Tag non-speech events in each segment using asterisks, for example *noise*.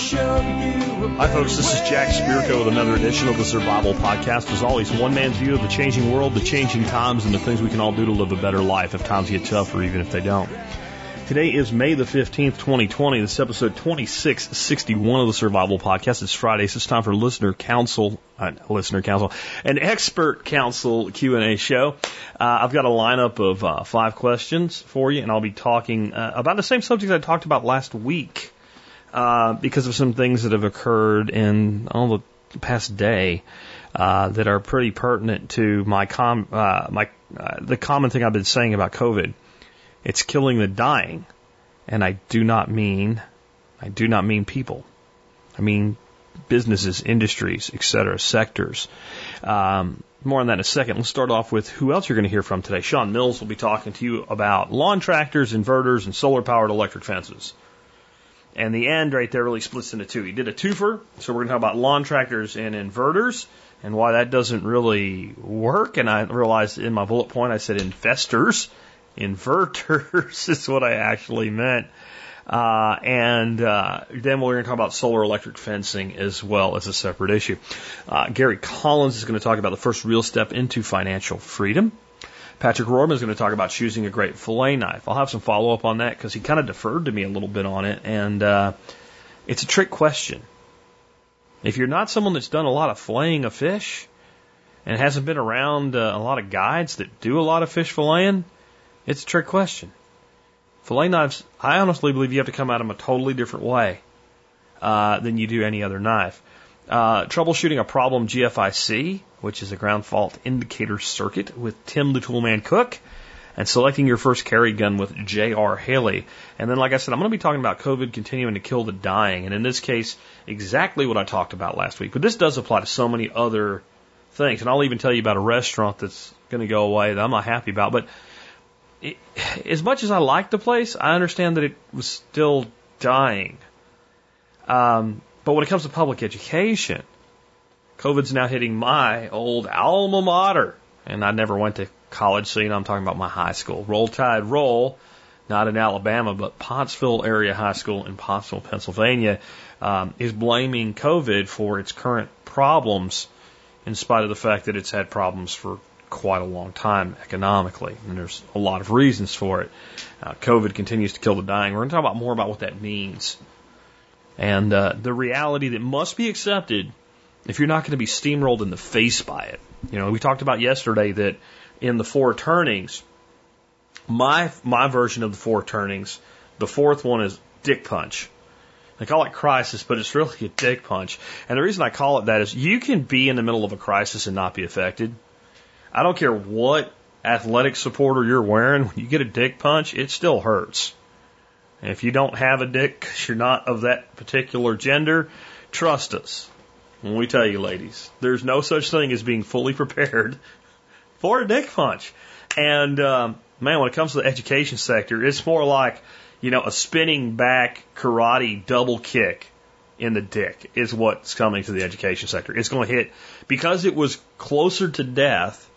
Hi, folks. This is Jack Spirko with another edition of the Survival Podcast. As always, one man's view of the changing world, the changing times, and the things we can all do to live a better life if times get tough or even if they don't. Today is May the 15th, 2020. This is episode 2661 of the Survival Podcast. It's Friday, so it's time for listener council, uh, listener council, an expert council Q&A show. Uh, I've got a lineup of uh, five questions for you, and I'll be talking uh, about the same subject I talked about last week uh, because of some things that have occurred in all the past day uh, that are pretty pertinent to my com my the common thing I've been saying about COVID. It's killing the dying. And I do not mean, I do not mean people. I mean businesses, industries, etc., sectors. Um, more on that in a second. Let's start off with who else you're going to hear from today. Sean Mills will be talking to you about lawn tractors, inverters, and solar powered electric fences. And the end right there really splits into two. He did a twofer, so we're going to talk about lawn tractors and inverters and why that doesn't really work. And I realized in my bullet point I said investors inverters *laughs* is what I actually meant. Uh, and uh, then we're going to talk about solar electric fencing as well as a separate issue. Uh, Gary Collins is going to talk about the first real step into financial freedom. Patrick Roehrman is going to talk about choosing a great fillet knife. I'll have some follow up on that because he kind of deferred to me a little bit on it, and uh, it's a trick question. If you're not someone that's done a lot of filleting of fish and hasn't been around uh, a lot of guides that do a lot of fish filleting, it's a trick question. Filet knives, I honestly believe you have to come at them a totally different way uh, than you do any other knife. Uh, troubleshooting a problem GFIC, which is a ground fault indicator circuit with Tim the Toolman Cook, and selecting your first carry gun with J.R. Haley. And then, like I said, I'm going to be talking about COVID continuing to kill the dying, and in this case, exactly what I talked about last week. But this does apply to so many other things, and I'll even tell you about a restaurant that's going to go away that I'm not happy about. But it, as much as I like the place, I understand that it was still dying. Um, but when it comes to public education, COVID's now hitting my old alma mater. And I never went to college, so you know I'm talking about my high school. Roll Tide Roll, not in Alabama, but Pottsville Area High School in Pottsville, Pennsylvania, um, is blaming COVID for its current problems, in spite of the fact that it's had problems for quite a long time economically, and there's a lot of reasons for it. Uh, COVID continues to kill the dying. We're going to talk about more about what that means and uh, the reality that must be accepted if you're not going to be steamrolled in the face by it. You know, we talked about yesterday that in the four turnings, my my version of the four turnings, the fourth one is dick punch. They call it crisis, but it's really a dick punch. And the reason I call it that is you can be in the middle of a crisis and not be affected. I don't care what athletic supporter you're wearing, when you get a dick punch, it still hurts. And if you don't have a dick because you're not of that particular gender, trust us when we tell you, ladies, there's no such thing as being fully *laughs* prepared for a dick punch. And um, man, when it comes to the education sector, it's more like you know a spinning back karate double kick in the dick is what's coming to the education sector. It's going to hit because it was closer to death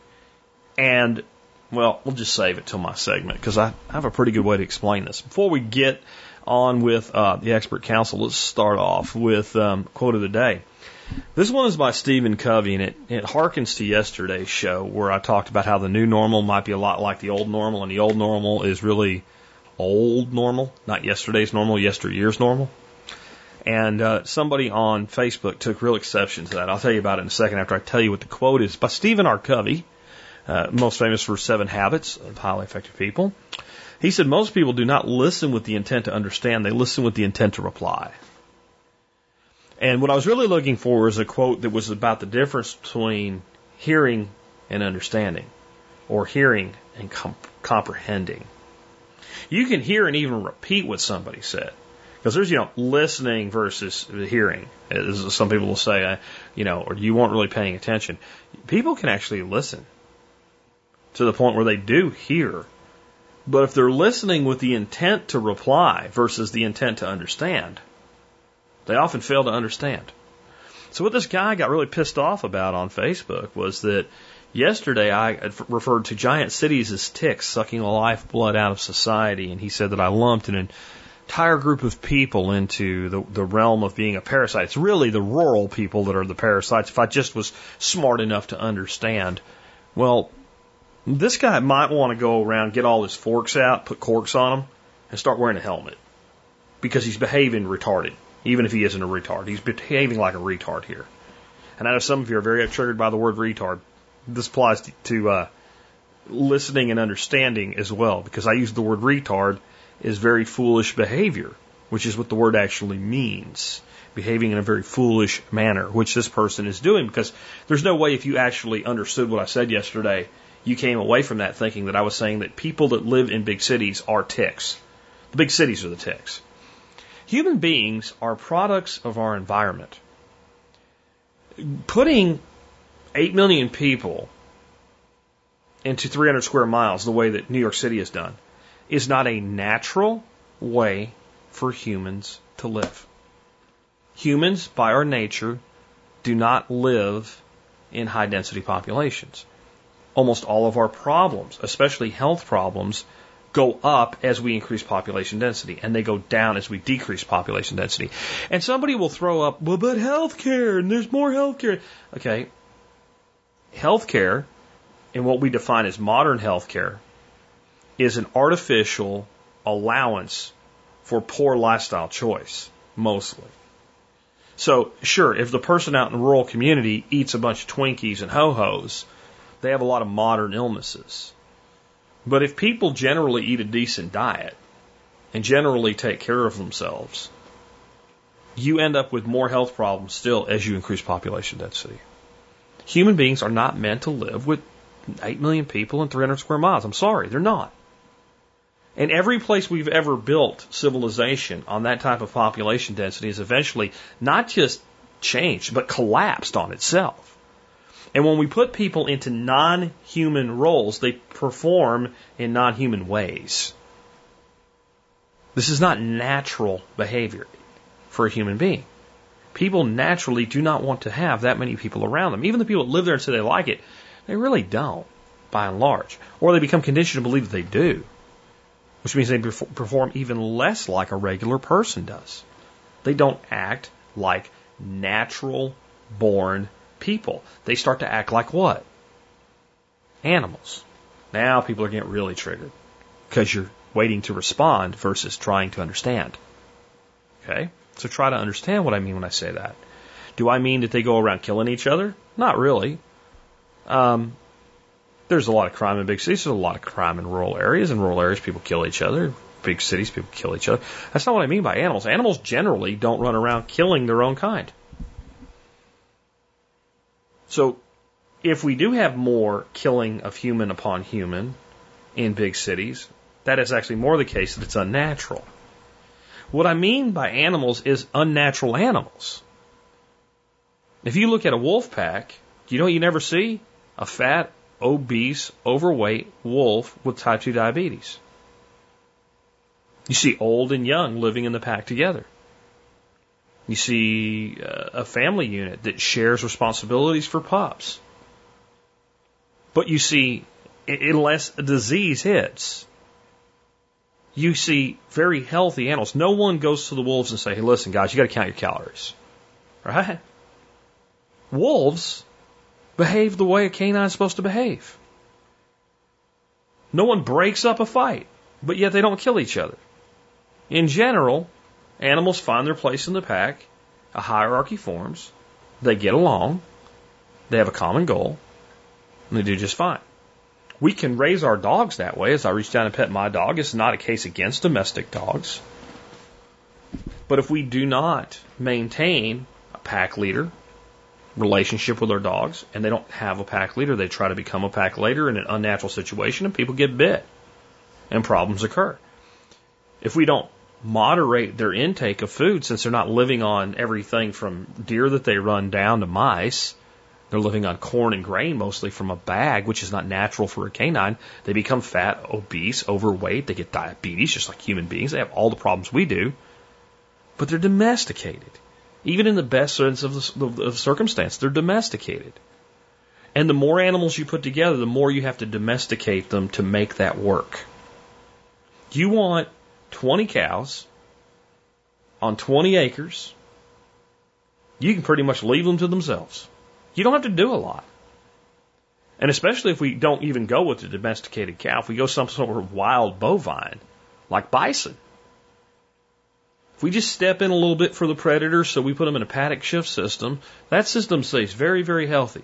and, well, we'll just save it till my segment because I have a pretty good way to explain this. Before we get on with uh, the expert council, let's start off with um, quote of the day. This one is by Stephen Covey, and it, it harkens to yesterday's show where I talked about how the new normal might be a lot like the old normal, and the old normal is really old normal, not yesterday's normal, yesteryear's normal. And uh, somebody on Facebook took real exception to that. I'll tell you about it in a second after I tell you what the quote is by Stephen R. Covey uh, most famous for Seven Habits of Highly Effective People. He said most people do not listen with the intent to understand, they listen with the intent to reply. And what I was really looking for was a quote that was about the difference between hearing and understanding, or hearing and comp- comprehending. You can hear and even repeat what somebody said. Because there's, you know, listening versus hearing. As some people will say, you know, or you weren't really paying attention. People can actually listen to the point where they do hear. But if they're listening with the intent to reply versus the intent to understand, they often fail to understand. So what this guy got really pissed off about on Facebook was that yesterday I referred to giant cities as ticks sucking the lifeblood out of society, and he said that I lumped an entire group of people into the, the realm of being a parasite. It's really the rural people that are the parasites. If I just was smart enough to understand, well, this guy might want to go around, get all his forks out, put corks on them, and start wearing a helmet because he's behaving retarded, even if he isn't a retard. He's behaving like a retard here. And I know some of you are very triggered by the word retard. This applies to, uh, listening and understanding as well, because I use the word retard is very foolish behavior, which is what the word actually means. Behaving in a very foolish manner, which this person is doing, because there's no way if you actually understood what I said yesterday, you came away from that thinking that I was saying that people that live in big cities are ticks. The big cities are the ticks. Human beings are products of our environment. Putting 8 million people into 300 square miles, the way that New York City has done, is not a natural way for humans to live. Humans, by our nature, do not live in high density populations. Almost all of our problems, especially health problems, go up as we increase population density, and they go down as we decrease population density. And somebody will throw up, well, but healthcare, and there's more healthcare. Okay. Healthcare, and what we define as modern healthcare, is an artificial allowance for poor lifestyle choice, mostly. So, sure, if the person out in the rural community eats a bunch of Twinkies and ho hos, they have a lot of modern illnesses. But if people generally eat a decent diet and generally take care of themselves, you end up with more health problems still as you increase population density. Human beings are not meant to live with 8 million people and 300 square miles. I'm sorry, they're not. And every place we've ever built civilization on that type of population density has eventually not just changed, but collapsed on itself. And when we put people into non human roles, they perform in non human ways. This is not natural behavior for a human being. People naturally do not want to have that many people around them. Even the people that live there and say they like it, they really don't, by and large. Or they become conditioned to believe that they do, which means they perform even less like a regular person does. They don't act like natural born people. They start to act like what? Animals. Now people are getting really triggered because you're waiting to respond versus trying to understand. Okay? So try to understand what I mean when I say that. Do I mean that they go around killing each other? Not really. Um, there's a lot of crime in big cities. There's a lot of crime in rural areas. In rural areas, people kill each other. Big cities, people kill each other. That's not what I mean by animals. Animals generally don't run around killing their own kind. So if we do have more killing of human upon human in big cities, that is actually more the case that it's unnatural. What I mean by animals is unnatural animals. If you look at a wolf pack, you know what you never see? A fat, obese, overweight wolf with type 2 diabetes. You see old and young living in the pack together. You see uh, a family unit that shares responsibilities for pups. But you see, unless a disease hits, you see very healthy animals. No one goes to the wolves and say, hey, listen, guys, you got to count your calories. Right? Wolves behave the way a canine is supposed to behave. No one breaks up a fight, but yet they don't kill each other. In general, Animals find their place in the pack, a hierarchy forms, they get along, they have a common goal, and they do just fine. We can raise our dogs that way. As I reach down and pet my dog, it's not a case against domestic dogs. But if we do not maintain a pack leader relationship with our dogs, and they don't have a pack leader, they try to become a pack leader in an unnatural situation, and people get bit, and problems occur. If we don't moderate their intake of food since they're not living on everything from deer that they run down to mice. They're living on corn and grain mostly from a bag, which is not natural for a canine. They become fat, obese, overweight. They get diabetes just like human beings. They have all the problems we do, but they're domesticated. Even in the best sense of the, of circumstance, they're domesticated. And the more animals you put together, the more you have to domesticate them to make that work. You want 20 cows on 20 acres, you can pretty much leave them to themselves. You don't have to do a lot. And especially if we don't even go with the domesticated cow, if we go some sort of wild bovine, like bison. If we just step in a little bit for the predators, so we put them in a paddock shift system, that system stays very, very healthy.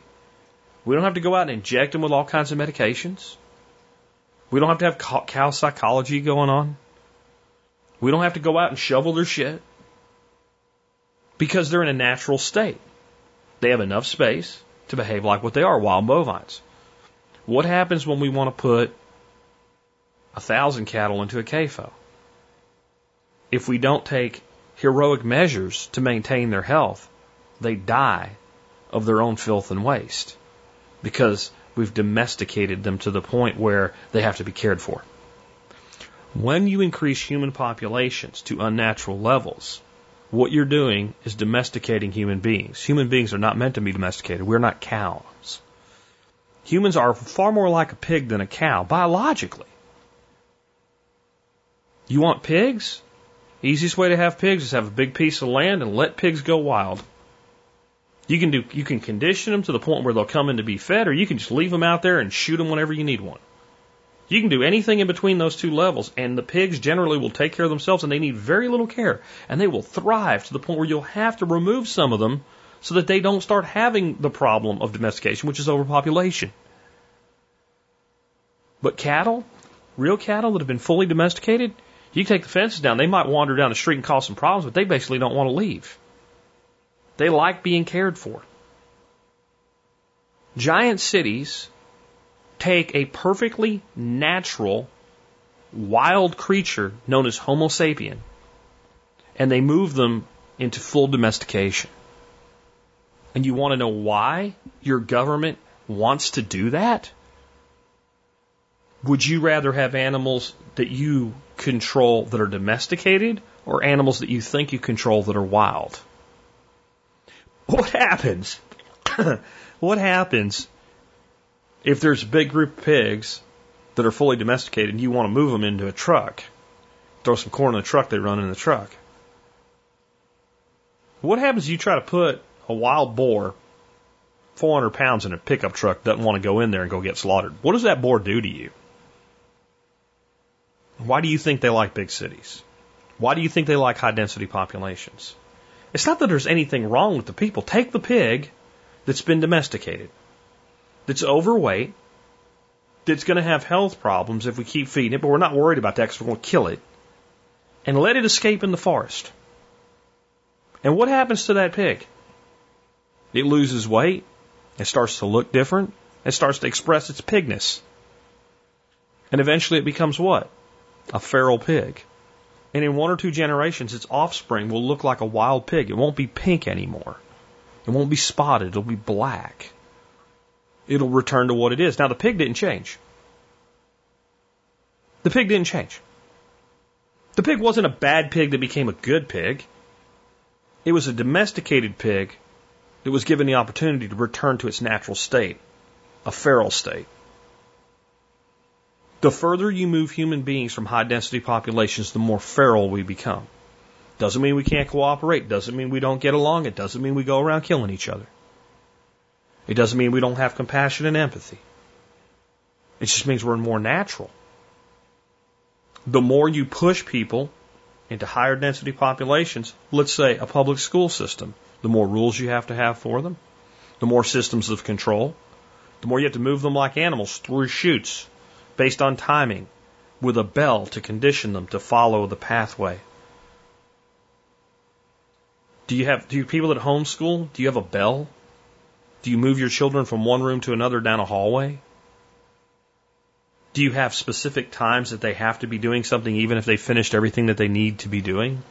We don't have to go out and inject them with all kinds of medications. We don't have to have cow psychology going on. We don't have to go out and shovel their shit because they're in a natural state. They have enough space to behave like what they are, wild bovines. What happens when we want to put a thousand cattle into a CAFO? If we don't take heroic measures to maintain their health, they die of their own filth and waste because we've domesticated them to the point where they have to be cared for. When you increase human populations to unnatural levels, what you're doing is domesticating human beings. Human beings are not meant to be domesticated. We're not cows. Humans are far more like a pig than a cow, biologically. You want pigs? Easiest way to have pigs is have a big piece of land and let pigs go wild. You can do, you can condition them to the point where they'll come in to be fed, or you can just leave them out there and shoot them whenever you need one. You can do anything in between those two levels, and the pigs generally will take care of themselves, and they need very little care, and they will thrive to the point where you'll have to remove some of them so that they don't start having the problem of domestication, which is overpopulation. But cattle, real cattle that have been fully domesticated, you take the fences down, they might wander down the street and cause some problems, but they basically don't want to leave. They like being cared for. Giant cities take a perfectly natural wild creature known as Homo sapien and they move them into full domestication. And you want to know why your government wants to do that? Would you rather have animals that you control that are domesticated or animals that you think you control that are wild? What happens? *coughs* what happens if there's a big group of pigs that are fully domesticated and you want to move them into a truck? Throw some corn in the truck, they run in the truck. What happens if you try to put a wild boar, 400 pounds in a pickup truck, doesn't want to go in there and go get slaughtered? What does that boar do to you? Why do you think they like big cities? Why do you think they like high density populations? It's not that there's anything wrong with the people. Take the pig that's been domesticated, that's overweight, that's going to have health problems if we keep feeding it, but we're not worried about that because we're going to kill it, and let it escape in the forest. And what happens to that pig? It loses weight. It starts to look different. It starts to express its pigness. And eventually it becomes what? A feral pig. And in one or two generations, its offspring will look like a wild pig. It won't be pink anymore. It won't be spotted. It'll be black. It'll return to what it is. Now, the pig didn't change. The pig didn't change. The pig wasn't a bad pig that became a good pig. It was a domesticated pig that was given the opportunity to return to its natural state, a feral state. The further you move human beings from high density populations, the more feral we become. Doesn't mean we can't cooperate. Doesn't mean we don't get along. It doesn't mean we go around killing each other. It doesn't mean we don't have compassion and empathy. It just means we're more natural. The more you push people into higher density populations, let's say a public school system, the more rules you have to have for them, the more systems of control, the more you have to move them like animals through chutes based on timing with a bell to condition them to follow the pathway. Do you have do you people at homeschool? Do you have a bell? Do you move your children from one room to another down a hallway? Do you have specific times that they have to be doing something even if they finished everything that they need to be doing?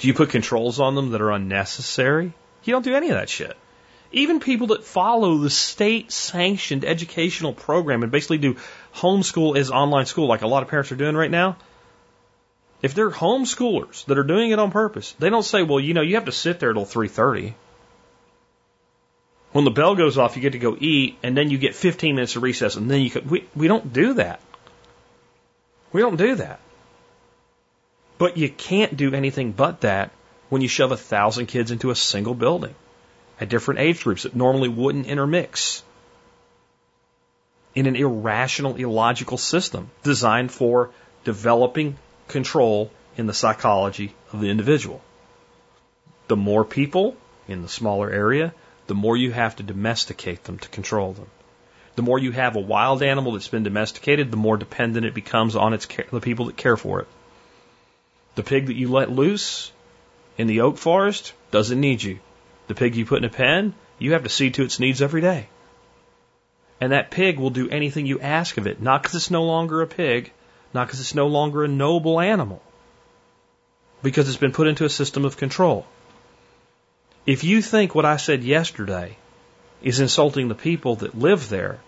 Do you put controls on them that are unnecessary? You don't do any of that shit. Even people that follow the state sanctioned educational program and basically do homeschool as online school, like a lot of parents are doing right now, if they're homeschoolers that are doing it on purpose, they don't say, well, you know, you have to sit there till 3.30. When the bell goes off, you get to go eat, and then you get 15 minutes of recess, and then you can, we, we don't do that. We don't do that. But you can't do anything but that when you shove a thousand kids into a single building at different age groups that normally wouldn't intermix in an irrational, illogical system designed for developing control in the psychology of the individual. The more people in the smaller area, the more you have to domesticate them to control them. The more you have a wild animal that's been domesticated, the more dependent it becomes on its the people that care for it. The pig that you let loose in the oak forest doesn't need you. The pig you put in a pen, you have to see to its needs every day. And that pig will do anything you ask of it, not because it's no longer a pig, not because it's no longer a noble animal, because it's been put into a system of control. If you think what I said yesterday is insulting the people that live there,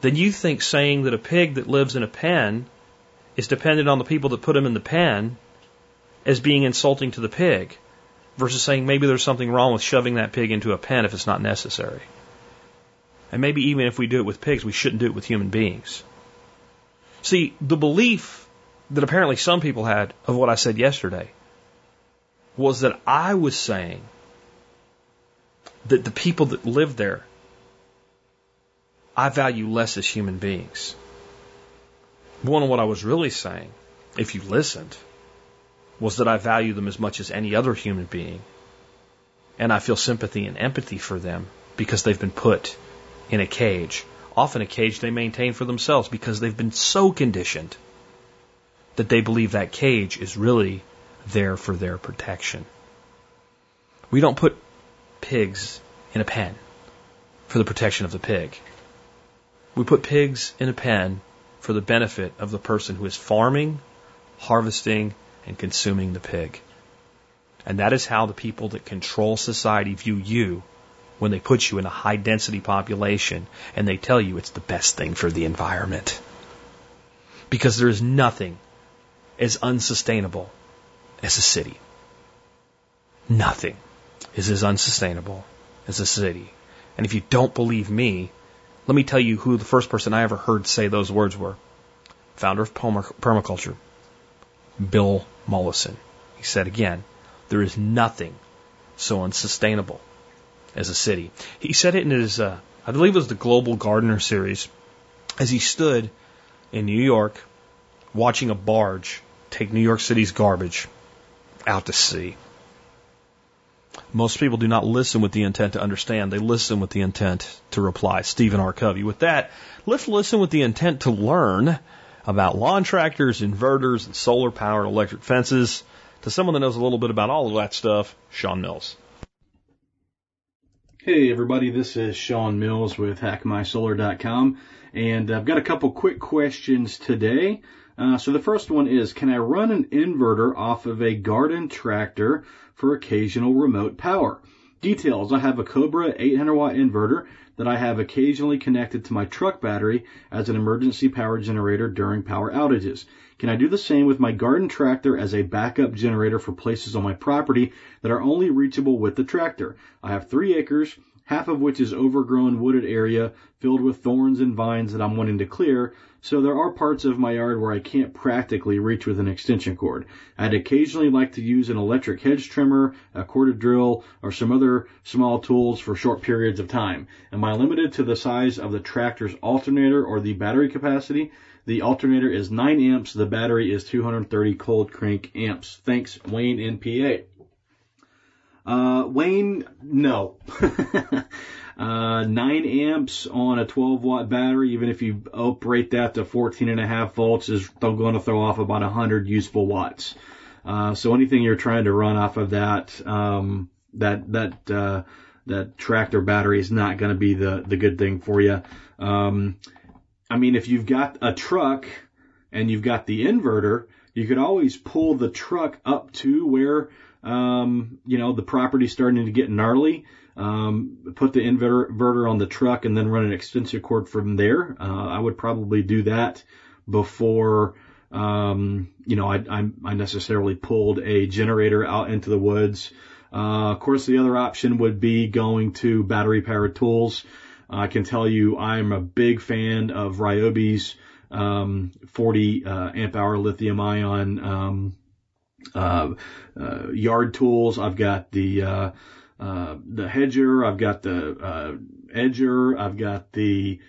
then you think saying that a pig that lives in a pen is dependent on the people that put him in the pen as being insulting to the pig versus saying maybe there's something wrong with shoving that pig into a pen if it's not necessary. And maybe even if we do it with pigs, we shouldn't do it with human beings. See, the belief that apparently some people had of what I said yesterday was that I was saying that the people that live there I value less as human beings. One of what I was really saying, if you listened, was that I value them as much as any other human being. And I feel sympathy and empathy for them because they've been put in a cage, often a cage they maintain for themselves because they've been so conditioned that they believe that cage is really there for their protection. We don't put pigs in a pen for the protection of the pig. We put pigs in a pen for the benefit of the person who is farming, harvesting, and consuming the pig. And that is how the people that control society view you when they put you in a high density population and they tell you it's the best thing for the environment. Because there is nothing as unsustainable as a city. Nothing is as unsustainable as a city. And if you don't believe me, let me tell you who the first person I ever heard say those words were. Founder of permaculture, Bill Mollison. He said again, there is nothing so unsustainable as a city. He said it in his, uh, I believe it was the Global Gardener series, as he stood in New York watching a barge take New York City's garbage out to sea. Most people do not listen with the intent to understand. They listen with the intent to reply. Stephen R. Covey. With that, let's listen with the intent to learn about lawn tractors, inverters, and solar powered electric fences to someone that knows a little bit about all of that stuff, Sean Mills. Hey everybody, this is Sean Mills with hackmysolar.com and I've got a couple quick questions today. Uh, so the first one is, can I run an inverter off of a garden tractor for occasional remote power? Details, I have a Cobra 800 watt inverter that I have occasionally connected to my truck battery as an emergency power generator during power outages. Can I do the same with my garden tractor as a backup generator for places on my property that are only reachable with the tractor? I have three acres, half of which is overgrown wooded area filled with thorns and vines that I'm wanting to clear, so there are parts of my yard where I can't practically reach with an extension cord. I'd occasionally like to use an electric hedge trimmer, a corded drill, or some other small tools for short periods of time. Am I limited to the size of the tractor's alternator or the battery capacity? The alternator is 9 amps, the battery is 230 cold crank amps. Thanks, Wayne NPA. Uh, Wayne, no. *laughs* Uh, 9 amps on a 12 watt battery, even if you operate that to 14 and a half volts, is going to throw off about 100 useful watts. Uh, so anything you're trying to run off of that, um, that, that, uh, that tractor battery is not going to be the, the good thing for you. Um, I mean, if you've got a truck and you've got the inverter, you could always pull the truck up to where, um, you know, the property's starting to get gnarly um, put the inverter on the truck and then run an extension cord from there. Uh, I would probably do that before, um, you know, I, I, I necessarily pulled a generator out into the woods. Uh, of course, the other option would be going to battery powered tools. I can tell you I'm a big fan of Ryobi's um, 40 uh, amp hour lithium ion um, uh, uh, yard tools. I've got the uh, the hedger. I've got the uh, edger. I've got the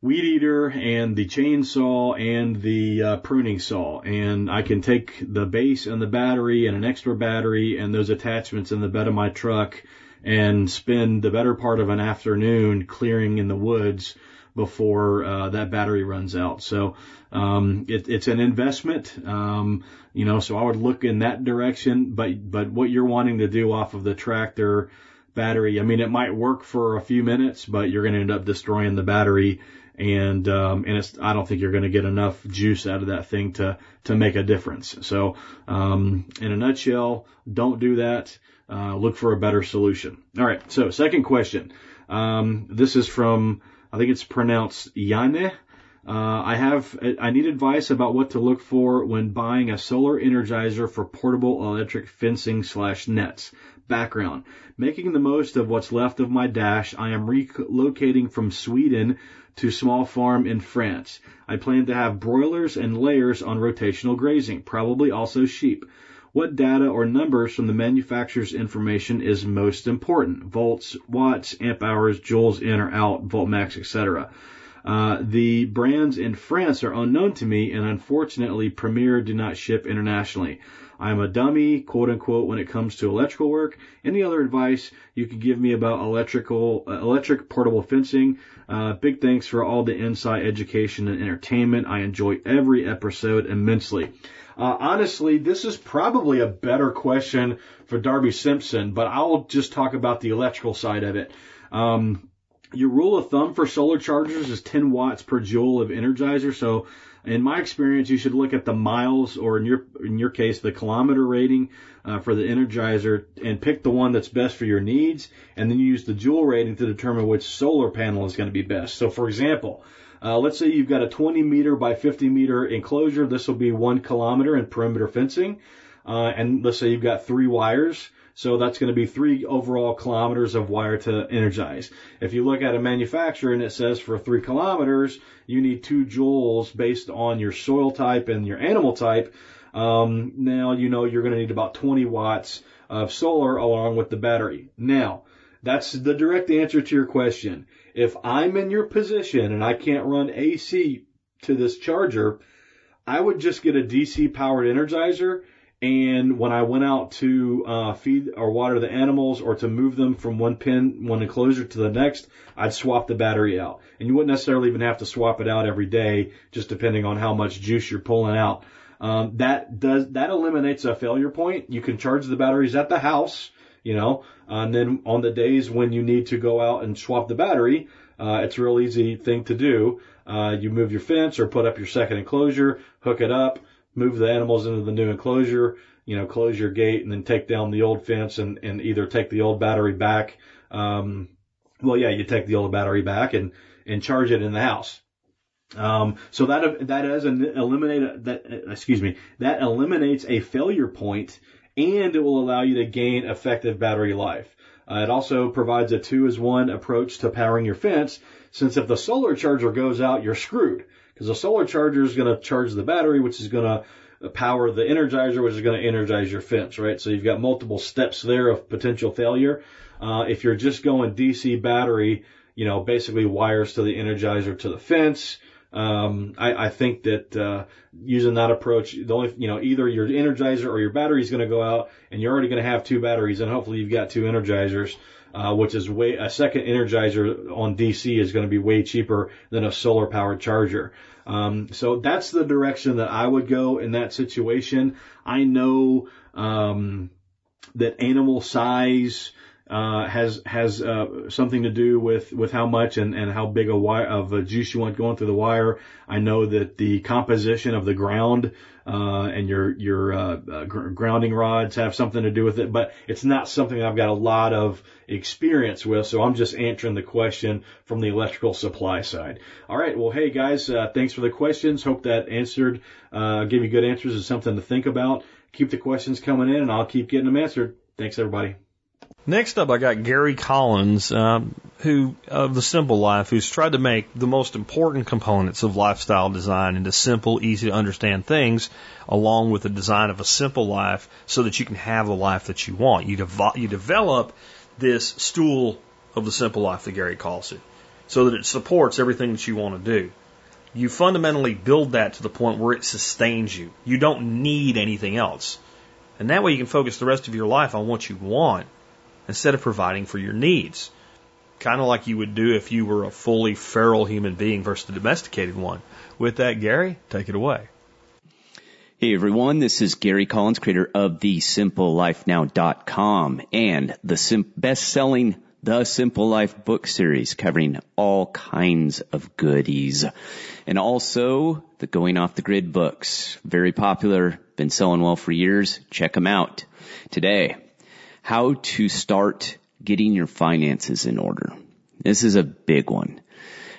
weed eater and the chainsaw and the uh, pruning saw. And I can take the base and the battery and an extra battery and those attachments in the bed of my truck and spend the better part of an afternoon clearing in the woods before uh, that battery runs out. So um, it, it's an investment, um, you know. So I would look in that direction. But but what you're wanting to do off of the tractor battery, I mean, it might work for a few minutes, but you're going to end up destroying the battery. And um, and it's I don't think you're going to get enough juice out of that thing to to make a difference. So um, in a nutshell, don't do that. Uh, look for a better solution. All right. So second question. Um, this is from I think it's pronounced Yane. Uh, I have, I need advice about what to look for when buying a solar energizer for portable electric fencing slash nets. Background. Making the most of what's left of my dash, I am relocating from Sweden to small farm in France. I plan to have broilers and layers on rotational grazing, probably also sheep. What data or numbers from the manufacturer's information is most important? Volts, watts, amp hours, joules in or out, voltmax, etc. Uh, the brands in France are unknown to me, and unfortunately, Premier do not ship internationally. I'm a dummy, quote unquote, when it comes to electrical work. Any other advice you could give me about electrical, uh, electric portable fencing? Uh, big thanks for all the insight, education, and entertainment. I enjoy every episode immensely. Uh, honestly, this is probably a better question for Darby Simpson, but I'll just talk about the electrical side of it. Um, your rule of thumb for solar chargers is 10 watts per joule of energizer. So in my experience, you should look at the miles or in your, in your case, the kilometer rating uh, for the energizer and pick the one that's best for your needs. And then use the joule rating to determine which solar panel is going to be best. So for example, uh, let's say you've got a 20 meter by 50 meter enclosure. This will be one kilometer in perimeter fencing. Uh, and let's say you've got three wires. So that's going to be three overall kilometers of wire to energize. If you look at a manufacturer and it says for three kilometers, you need two joules based on your soil type and your animal type. Um, now you know you're going to need about 20 watts of solar along with the battery. Now, that's the direct answer to your question. If I'm in your position and I can't run AC to this charger, I would just get a DC powered energizer. And when I went out to uh, feed or water the animals or to move them from one pin, one enclosure to the next, I'd swap the battery out. And you wouldn't necessarily even have to swap it out every day, just depending on how much juice you're pulling out. Um, that does that eliminates a failure point. You can charge the batteries at the house you know. And then on the days when you need to go out and swap the battery, uh, it's a real easy thing to do. Uh, you move your fence or put up your second enclosure, hook it up, move the animals into the new enclosure, you know, close your gate and then take down the old fence and, and either take the old battery back. Um, well, yeah, you take the old battery back and, and charge it in the house. Um, so that, that has eliminated that, excuse me, that eliminates a failure point and it will allow you to gain effective battery life. Uh, it also provides a two is one approach to powering your fence, since if the solar charger goes out, you're screwed. Because the solar charger is going to charge the battery, which is going to power the energizer, which is going to energize your fence, right? So you've got multiple steps there of potential failure. Uh, if you're just going DC battery, you know, basically wires to the energizer to the fence, um, I, I think that uh, using that approach, the only you know either your energizer or your battery is going to go out, and you're already going to have two batteries, and hopefully you've got two energizers, uh, which is way a second energizer on DC is going to be way cheaper than a solar powered charger. Um, so that's the direction that I would go in that situation. I know um, that animal size uh, has has uh, something to do with with how much and, and how big a wire of a juice you want going through the wire. I know that the composition of the ground uh, and your your uh, uh, grounding rods have something to do with it, but it's not something I've got a lot of experience with. So I'm just answering the question from the electrical supply side. All right. Well, hey guys, uh, thanks for the questions. Hope that answered, uh, gave you good answers and something to think about. Keep the questions coming in, and I'll keep getting them answered. Thanks, everybody. Next up, I got Gary Collins, um, who of the Simple Life, who's tried to make the most important components of lifestyle design into simple, easy to understand things, along with the design of a simple life, so that you can have the life that you want. You, you develop this stool of the simple life that Gary calls it, so that it supports everything that you want to do. You fundamentally build that to the point where it sustains you. You don't need anything else. And that way you can focus the rest of your life on what you want instead of providing for your needs. Kind of like you would do if you were a fully feral human being versus a domesticated one. With that, Gary, take it away. Hey everyone, this is Gary Collins, creator of thesimplelifenow.com and the sim- best-selling The Simple Life book series covering all kinds of goodies. And also the Going Off the Grid books. Very popular, been selling well for years. Check them out. Today, how to start getting your finances in order. This is a big one.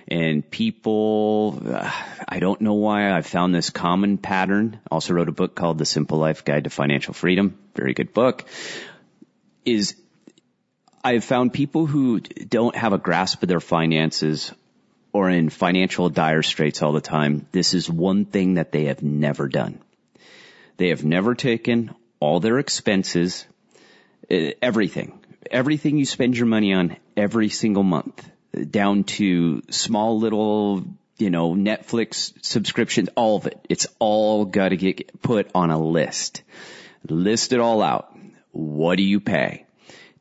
And people, uh, I don't know why I found this common pattern. Also wrote a book called The Simple Life Guide to Financial Freedom. Very good book. Is I've found people who don't have a grasp of their finances or in financial dire straits all the time. This is one thing that they have never done. They have never taken all their expenses Uh, everything, everything you spend your money on every single month, down to small little, you know, Netflix subscriptions, all of it. It's all got to get put on a list. List it all out. What do you pay?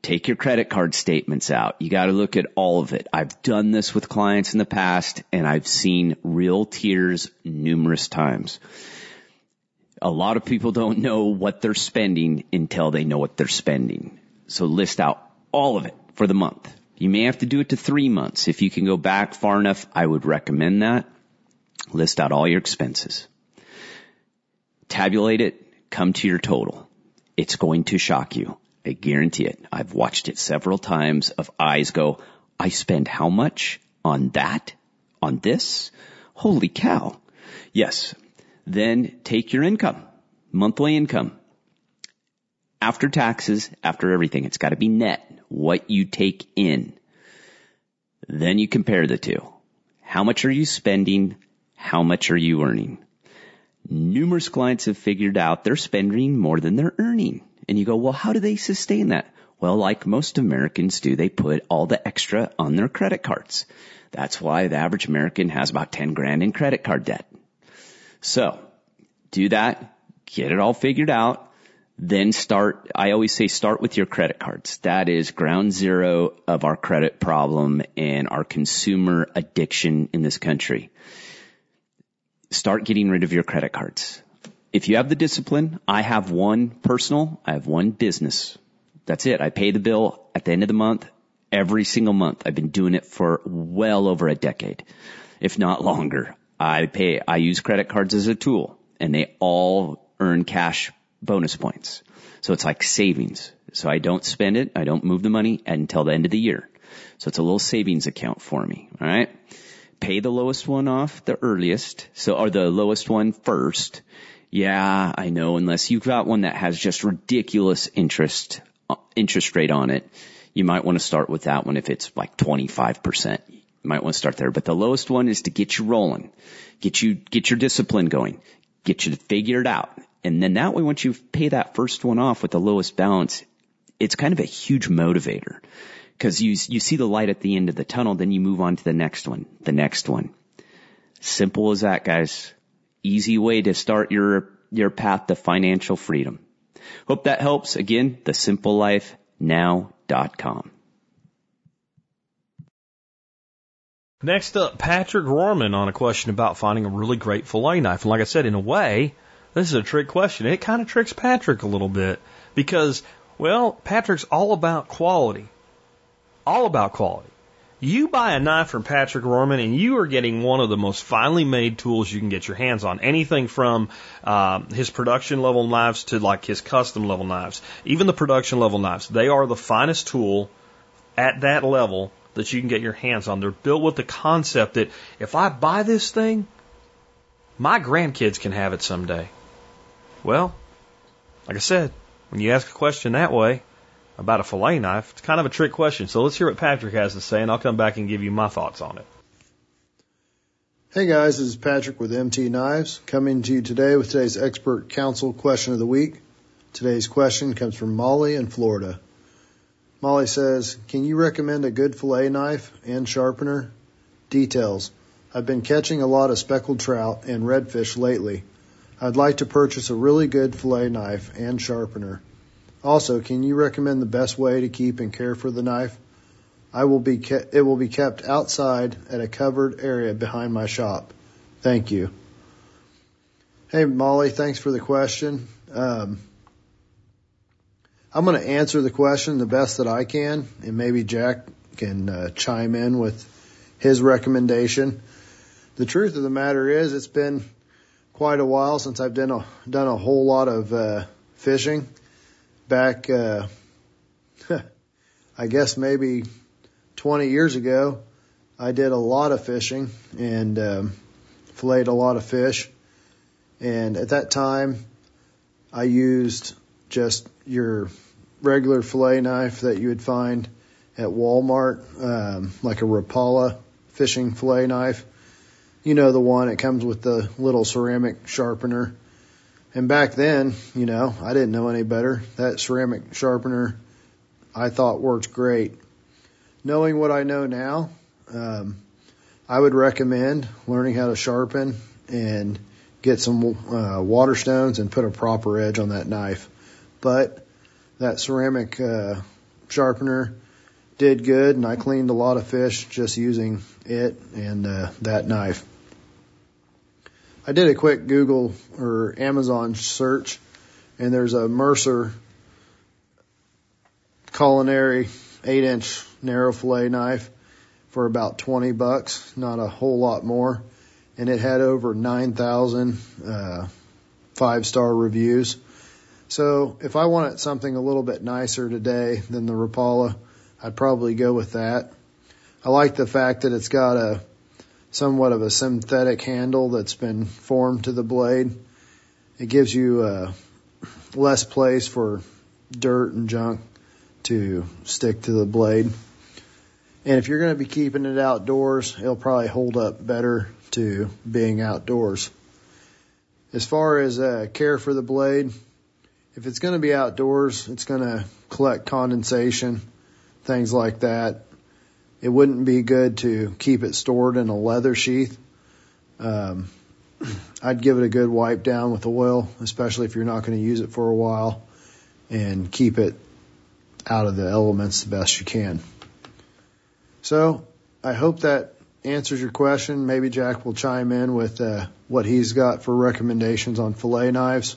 Take your credit card statements out. You got to look at all of it. I've done this with clients in the past and I've seen real tears numerous times. A lot of people don't know what they're spending until they know what they're spending. So list out all of it for the month. You may have to do it to three months. If you can go back far enough, I would recommend that. List out all your expenses. Tabulate it, come to your total. It's going to shock you. I guarantee it. I've watched it several times of eyes go, I spend how much on that? On this? Holy cow. Yes, then take your income, monthly income. After taxes, after everything, it's got to be net, what you take in. Then you compare the two. How much are you spending? How much are you earning? Numerous clients have figured out they're spending more than they're earning. And you go, well, how do they sustain that? Well, like most Americans do, they put all the extra on their credit cards. That's why the average American has about 10 grand in credit card debt. So do that, get it all figured out, then start, I always say start with your credit cards. That is ground zero of our credit problem and our consumer addiction in this country. Start getting rid of your credit cards. If you have the discipline, I have one personal, I have one business. That's it. I pay the bill at the end of the month every single month. I've been doing it for well over a decade, if not longer. I pay, I use credit cards as a tool and they all earn cash bonus points. So it's like savings. So I don't spend it. I don't move the money until the end of the year. So it's a little savings account for me. All right. Pay the lowest one off the earliest. So, or the lowest one first. Yeah, I know. Unless you've got one that has just ridiculous interest, uh, interest rate on it, you might want to start with that one if it's like 25% might want to start there. But the lowest one is to get you rolling, get you, get your discipline going, get you to figure it out. And then that way, once you pay that first one off with the lowest balance, it's kind of a huge motivator because you, you see the light at the end of the tunnel, then you move on to the next one, the next one. Simple as that, guys. Easy way to start your, your path to financial freedom. Hope that helps. Again, thesimplelifenow.com. Next up, Patrick Roehrman on a question about finding a really great fillet knife. And like I said, in a way, this is a trick question. It kind of tricks Patrick a little bit because, well, Patrick's all about quality. All about quality. You buy a knife from Patrick Roehrman and you are getting one of the most finely made tools you can get your hands on. Anything from uh, his production level knives to like his custom level knives. Even the production level knives. They are the finest tool at that level that you can get your hands on. They're built with the concept that if I buy this thing, my grandkids can have it someday. Well, like I said, when you ask a question that way, about a fillet knife? It's kind of a trick question. So let's hear what Patrick has to say, and I'll come back and give you my thoughts on it. Hey guys, this is Patrick with MT Knives coming to you today with today's expert council question of the week. Today's question comes from Molly in Florida. Molly says, Can you recommend a good fillet knife and sharpener? Details. I've been catching a lot of speckled trout and redfish lately. I'd like to purchase a really good fillet knife and sharpener. Also, can you recommend the best way to keep and care for the knife? I will be ke- it will be kept outside at a covered area behind my shop. Thank you. Hey Molly, thanks for the question. Um, I'm going to answer the question the best that I can, and maybe Jack can uh, chime in with his recommendation. The truth of the matter is, it's been quite a while since I've done a done a whole lot of uh, fishing. Back, uh, *laughs* I guess maybe 20 years ago, I did a lot of fishing and um, filleted a lot of fish. And at that time, I used just your regular fillet knife that you would find at Walmart, um, like a Rapala fishing fillet knife. You know the one, it comes with the little ceramic sharpener. And back then, you know, I didn't know any better. That ceramic sharpener I thought worked great. Knowing what I know now, um, I would recommend learning how to sharpen and get some uh, water stones and put a proper edge on that knife. But that ceramic uh, sharpener did good, and I cleaned a lot of fish just using it and uh, that knife. I did a quick Google or Amazon search, and there's a Mercer culinary eight inch narrow fillet knife for about 20 bucks, not a whole lot more. And it had over 9,000 uh, five star reviews. So if I wanted something a little bit nicer today than the Rapala, I'd probably go with that. I like the fact that it's got a somewhat of a synthetic handle that's been formed to the blade. It gives you uh, less place for dirt and junk to stick to the blade. And if you're going to be keeping it outdoors, it'll probably hold up better to being outdoors. As far as uh, care for the blade, if it's going to be outdoors, it's going to collect condensation, things like that. It wouldn't be good to keep it stored in a leather sheath. Um, I'd give it a good wipe down with oil, especially if you're not going to use it for a while, and keep it out of the elements the best you can. So I hope that answers your question. Maybe Jack will chime in with uh, what he's got for recommendations on fillet knives.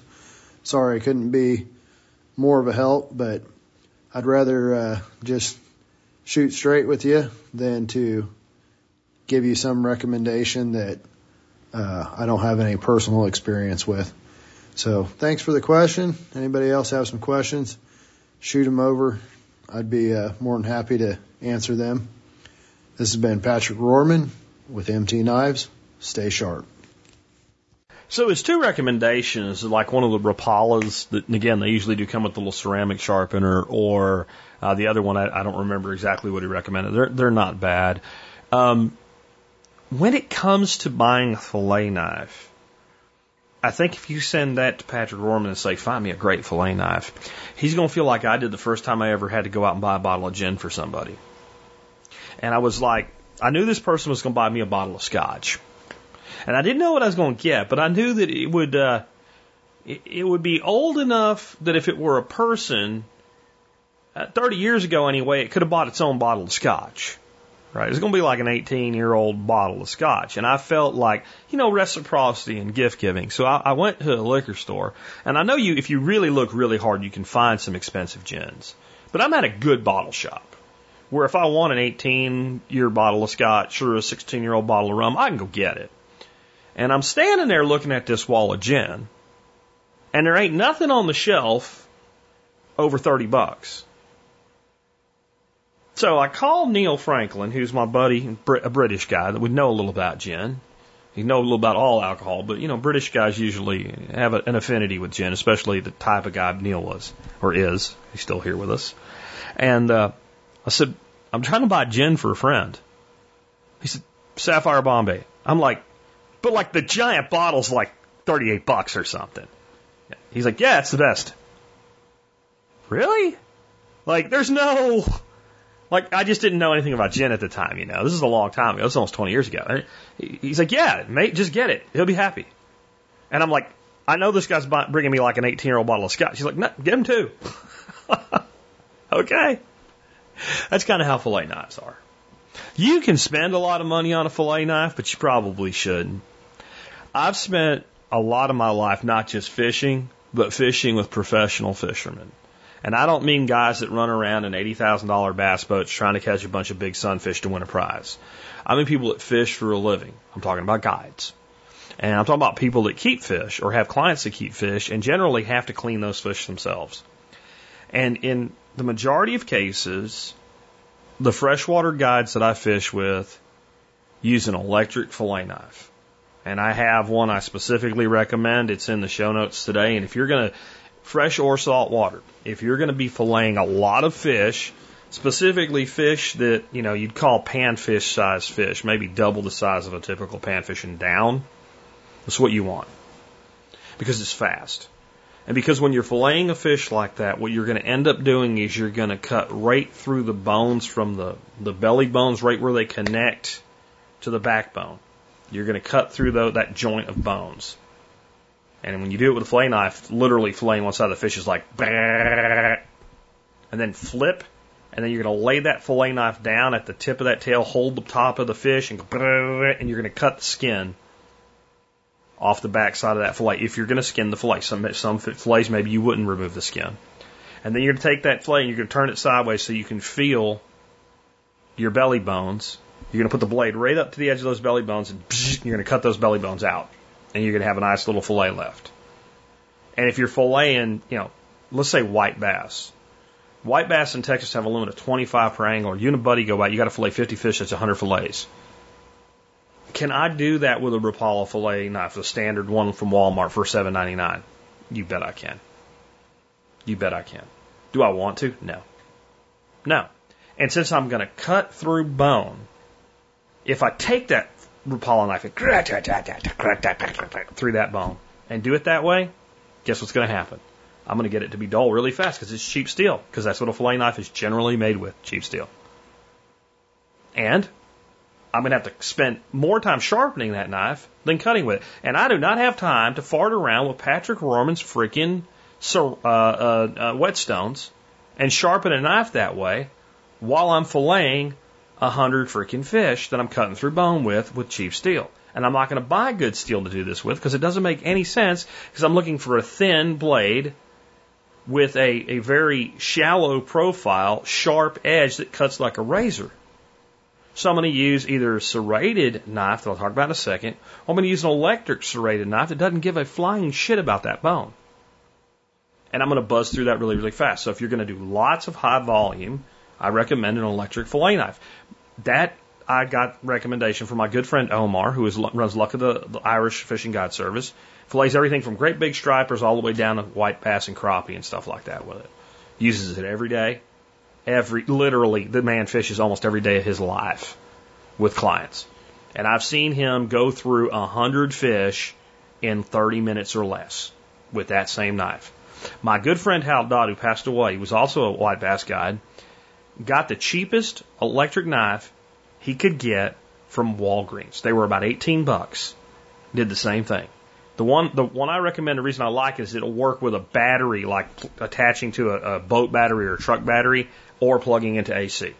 Sorry I couldn't be more of a help, but I'd rather uh, just shoot straight with you than to give you some recommendation that uh, I don't have any personal experience with. So thanks for the question. Anybody else have some questions? Shoot them over. I'd be uh, more than happy to answer them. This has been Patrick Roehrman with MT Knives. Stay sharp. So his two recommendations, like one of the Rapalas, that again they usually do come with the little ceramic sharpener, or uh, the other one I, I don't remember exactly what he recommended. They're they're not bad. Um, when it comes to buying a fillet knife, I think if you send that to Patrick Roehrman and say, find me a great fillet knife, he's going to feel like I did the first time I ever had to go out and buy a bottle of gin for somebody. And I was like, I knew this person was going to buy me a bottle of scotch. And I didn't know what I was going to get, but I knew that it would, uh, it, it would be old enough that if it were a person, uh, 30 years ago anyway, it could have bought its own bottle of scotch. Right? It's going to be like an 18 year old bottle of scotch. And I felt like, you know, reciprocity and gift giving. So I, I went to a liquor store and I know you, if you really look really hard, you can find some expensive gins. But I'm at a good bottle shop where if I want an 18 year bottle of scotch or a 16 year old bottle of rum, I can go get it. And I'm standing there looking at this wall of gin and there ain't nothing on the shelf over 30 bucks. So I called Neil Franklin, who's my buddy, a British guy that would know a little about gin. He know a little about all alcohol, but you know, British guys usually have an affinity with gin, especially the type of guy Neil was or is. He's still here with us. And uh, I said, I'm trying to buy gin for a friend. He said, Sapphire Bombay. I'm like, but like the giant bottle's like 38 bucks or something. He's like, yeah, it's the best. Really? Like, there's no, like, I just didn't know anything about gin at the time, you know. This is a long time ago. This is almost 20 years ago. He's like, yeah, mate, just get it. He'll be happy. And I'm like, I know this guy's bringing me like an 18 year old bottle of scotch. He's like, no, get him two. *laughs* okay. That's kind of how fillet knives are. You can spend a lot of money on a fillet knife, but you probably shouldn't. I've spent a lot of my life not just fishing, but fishing with professional fishermen. And I don't mean guys that run around in $80,000 bass boats trying to catch a bunch of big sunfish to win a prize. I mean people that fish for a living. I'm talking about guides. And I'm talking about people that keep fish or have clients that keep fish and generally have to clean those fish themselves. And in the majority of cases, the freshwater guides that I fish with use an electric fillet knife. And I have one I specifically recommend. It's in the show notes today. And if you're going to, fresh or salt water, if you're going to be filleting a lot of fish, specifically fish that, you know, you'd call panfish size fish, maybe double the size of a typical panfish and down, that's what you want. Because it's fast. And because when you're filleting a fish like that, what you're going to end up doing is you're going to cut right through the bones from the, the belly bones, right where they connect to the backbone. You're going to cut through the, that joint of bones. And when you do it with a fillet knife, literally filleting one side of the fish is like, and then flip, and then you're going to lay that fillet knife down at the tip of that tail, hold the top of the fish, and, and you're going to cut the skin off the back side of that fillet if you're going to skin the fillet. Some, some fillets, maybe you wouldn't remove the skin. And then you're going to take that fillet and you're going to turn it sideways so you can feel your belly bones. You're going to put the blade right up to the edge of those belly bones and you're going to cut those belly bones out. And you're going to have a nice little fillet left. And if you're filleting, you know, let's say white bass. White bass in Texas have a limit of 25 per angler. You and a buddy go out, you got to fillet 50 fish, that's 100 fillets. Can I do that with a Rapala fillet knife, the standard one from Walmart for seven ninety nine? You bet I can. You bet I can. Do I want to? No. No. And since I'm going to cut through bone, if I take that Rapala knife and through that bone and do it that way, guess what's going to happen? I'm going to get it to be dull really fast because it's cheap steel, because that's what a fillet knife is generally made with, cheap steel. And I'm going to have to spend more time sharpening that knife than cutting with it. And I do not have time to fart around with Patrick Roehrman's freaking uh, uh, uh, whetstones and sharpen a knife that way while I'm filleting a hundred freaking fish that I'm cutting through bone with with cheap steel. And I'm not going to buy good steel to do this with because it doesn't make any sense because I'm looking for a thin blade with a, a very shallow profile, sharp edge that cuts like a razor. So I'm going to use either a serrated knife that I'll talk about in a second, or I'm going to use an electric serrated knife that doesn't give a flying shit about that bone. And I'm going to buzz through that really, really fast. So if you're going to do lots of high volume, I recommend an electric fillet knife. That I got recommendation from my good friend Omar, who is, runs Luck of the, the Irish Fishing Guide Service. Fillets everything from great big stripers all the way down to white bass and crappie and stuff like that with it. Uses it every day every, literally, the man fishes almost every day of his life with clients. And I've seen him go through a hundred fish in 30 minutes or less with that same knife. My good friend Hal Dodd, who passed away, he was also a white bass guide, got the cheapest electric knife he could get from Walgreens. They were about 18 bucks. Did the same thing. The one, the one I recommend, the reason I like it is it'll work with a battery, like attaching to a, a boat battery or a truck battery or plugging into AC.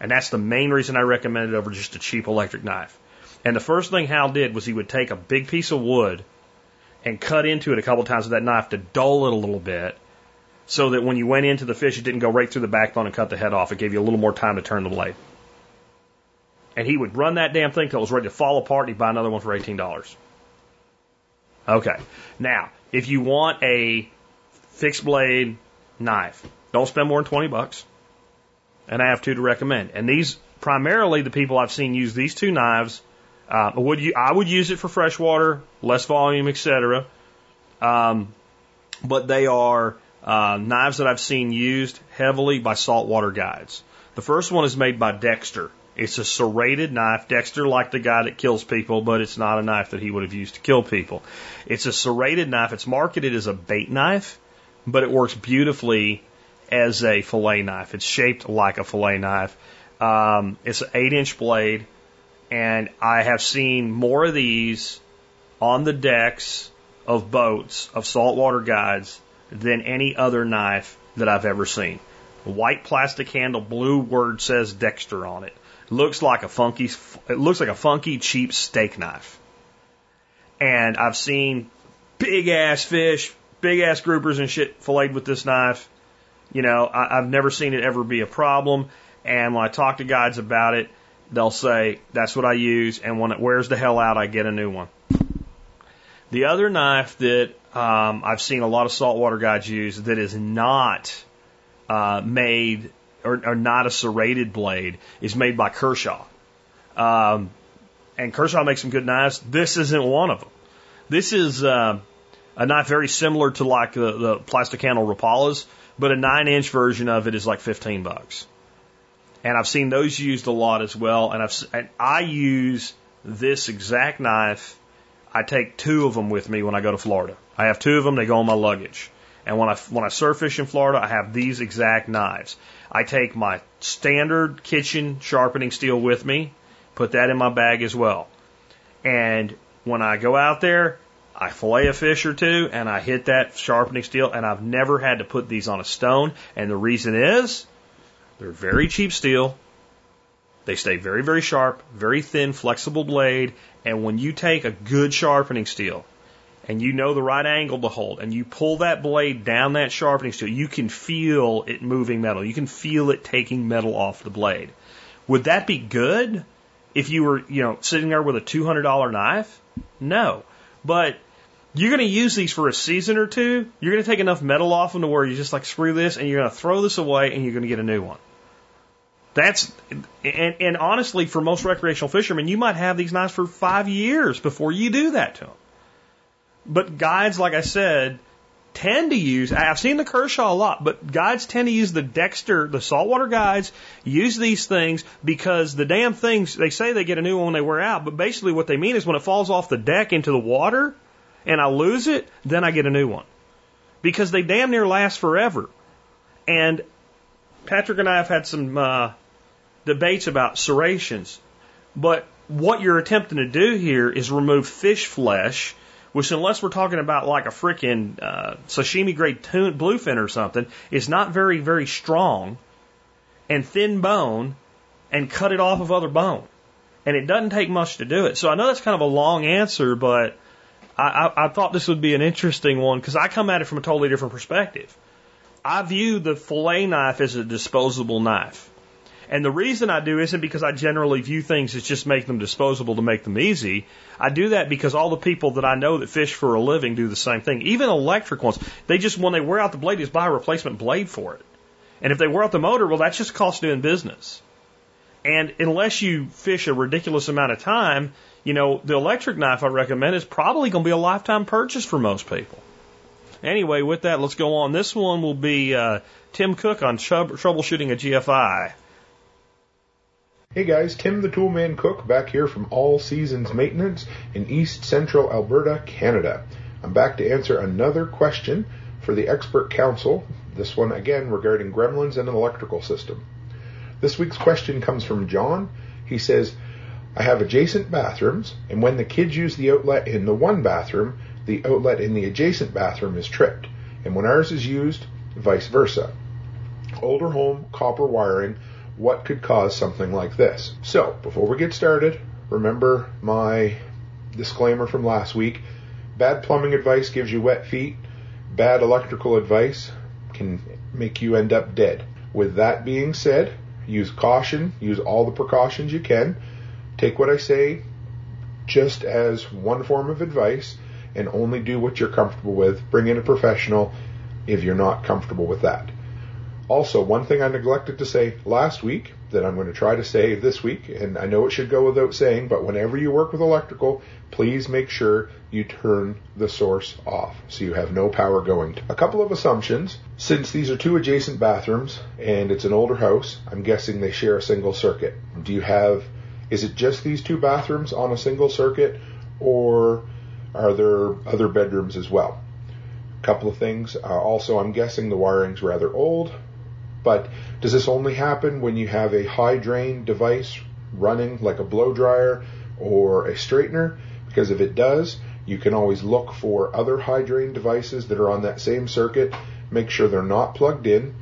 And that's the main reason I recommend it over just a cheap electric knife. And the first thing Hal did was he would take a big piece of wood and cut into it a couple times with that knife to dull it a little bit so that when you went into the fish, it didn't go right through the backbone and cut the head off. It gave you a little more time to turn the blade. And he would run that damn thing till it was ready to fall apart and he'd buy another one for $18. Okay. Now, if you want a fixed blade knife, don't spend more than 20 bucks. And I have two to recommend. And these, primarily the people I've seen use these two knives, uh, would you, I would use it for freshwater, less volume, etc. Um, but they are uh, knives that I've seen used heavily by saltwater guides. The first one is made by Dexter. It's a serrated knife. Dexter, like the guy that kills people, but it's not a knife that he would have used to kill people. It's a serrated knife. It's marketed as a bait knife, but it works beautifully as a fillet knife. It's shaped like a fillet knife. Um, it's an eight inch blade, and I have seen more of these on the decks of boats of saltwater guides than any other knife that I've ever seen. White plastic handle, blue word says Dexter on it. Looks like a funky, it looks like a funky cheap steak knife. And I've seen big ass fish, big ass groupers and shit filleted with this knife. You know, I, I've never seen it ever be a problem. And when I talk to guides about it, they'll say, that's what I use. And when it wears the hell out, I get a new one. The other knife that um, I've seen a lot of saltwater guides use that is not uh, made or, or, not a serrated blade is made by Kershaw. Um, and Kershaw makes some good knives. This isn't one of them. This is uh, a knife very similar to like the, the plastic handle Rapalas, but a nine inch version of it is like 15 bucks. And I've seen those used a lot as well. And I've and I use this exact knife. I take two of them with me when I go to Florida. I have two of them. They go on my luggage. And when I when I surf fish in Florida, I have these exact knives. I take my standard kitchen sharpening steel with me, put that in my bag as well. And when I go out there, I fillet a fish or two and I hit that sharpening steel and I've never had to put these on a stone. And the reason is they're very cheap steel. They stay very, very sharp, very thin, flexible blade. And when you take a good sharpening steel and you know the right angle to hold and you pull that blade down that sharpening steel, you can feel it moving metal. You can feel it taking metal off the blade. Would that be good if you were, you know, sitting there with a $200 knife? No. But you're going to use these for a season or two. You're going to take enough metal off them to where you just like screw this and you're going to throw this away and you're going to get a new one. That's and, and honestly, for most recreational fishermen, you might have these knives for five years before you do that to them. But guides, like I said, tend to use. I've seen the Kershaw a lot, but guides tend to use the Dexter, the saltwater guides, use these things because the damn things they say they get a new one when they wear out, but basically what they mean is when it falls off the deck into the water and I lose it, then I get a new one because they damn near last forever. And Patrick and I have had some uh, debates about serrations. But what you're attempting to do here is remove fish flesh, which, unless we're talking about like a freaking uh, sashimi grade tune, bluefin or something, is not very, very strong and thin bone and cut it off of other bone. And it doesn't take much to do it. So I know that's kind of a long answer, but I, I, I thought this would be an interesting one because I come at it from a totally different perspective. I view the fillet knife as a disposable knife. And the reason I do isn't because I generally view things as just make them disposable to make them easy. I do that because all the people that I know that fish for a living do the same thing. Even electric ones, they just, when they wear out the blade, just buy a replacement blade for it. And if they wear out the motor, well, that's just cost doing business. And unless you fish a ridiculous amount of time, you know, the electric knife I recommend is probably going to be a lifetime purchase for most people. Anyway, with that, let's go on. This one will be uh, Tim Cook on troubleshooting a GFI. Hey guys, Tim the Toolman Cook back here from All Seasons Maintenance in East Central Alberta, Canada. I'm back to answer another question for the expert council. This one again regarding gremlins and an electrical system. This week's question comes from John. He says, I have adjacent bathrooms, and when the kids use the outlet in the one bathroom, the outlet in the adjacent bathroom is tripped, and when ours is used, vice versa. Older home, copper wiring, what could cause something like this. So, before we get started, remember my disclaimer from last week. Bad plumbing advice gives you wet feet. Bad electrical advice can make you end up dead. With that being said, use caution, use all the precautions you can. Take what I say just as one form of advice and only do what you're comfortable with. Bring in a professional if you're not comfortable with that. Also, one thing I neglected to say last week that I'm going to try to say this week, and I know it should go without saying, but whenever you work with electrical, please make sure you turn the source off so you have no power going. A couple of assumptions. Since these are two adjacent bathrooms and it's an older house, I'm guessing they share a single circuit. Do you have, is it just these two bathrooms on a single circuit or are there other bedrooms as well? A couple of things. Uh, also, I'm guessing the wiring's rather old. But does this only happen when you have a high drain device running like a blow dryer or a straightener? Because if it does, you can always look for other high drain devices that are on that same circuit, make sure they're not plugged in,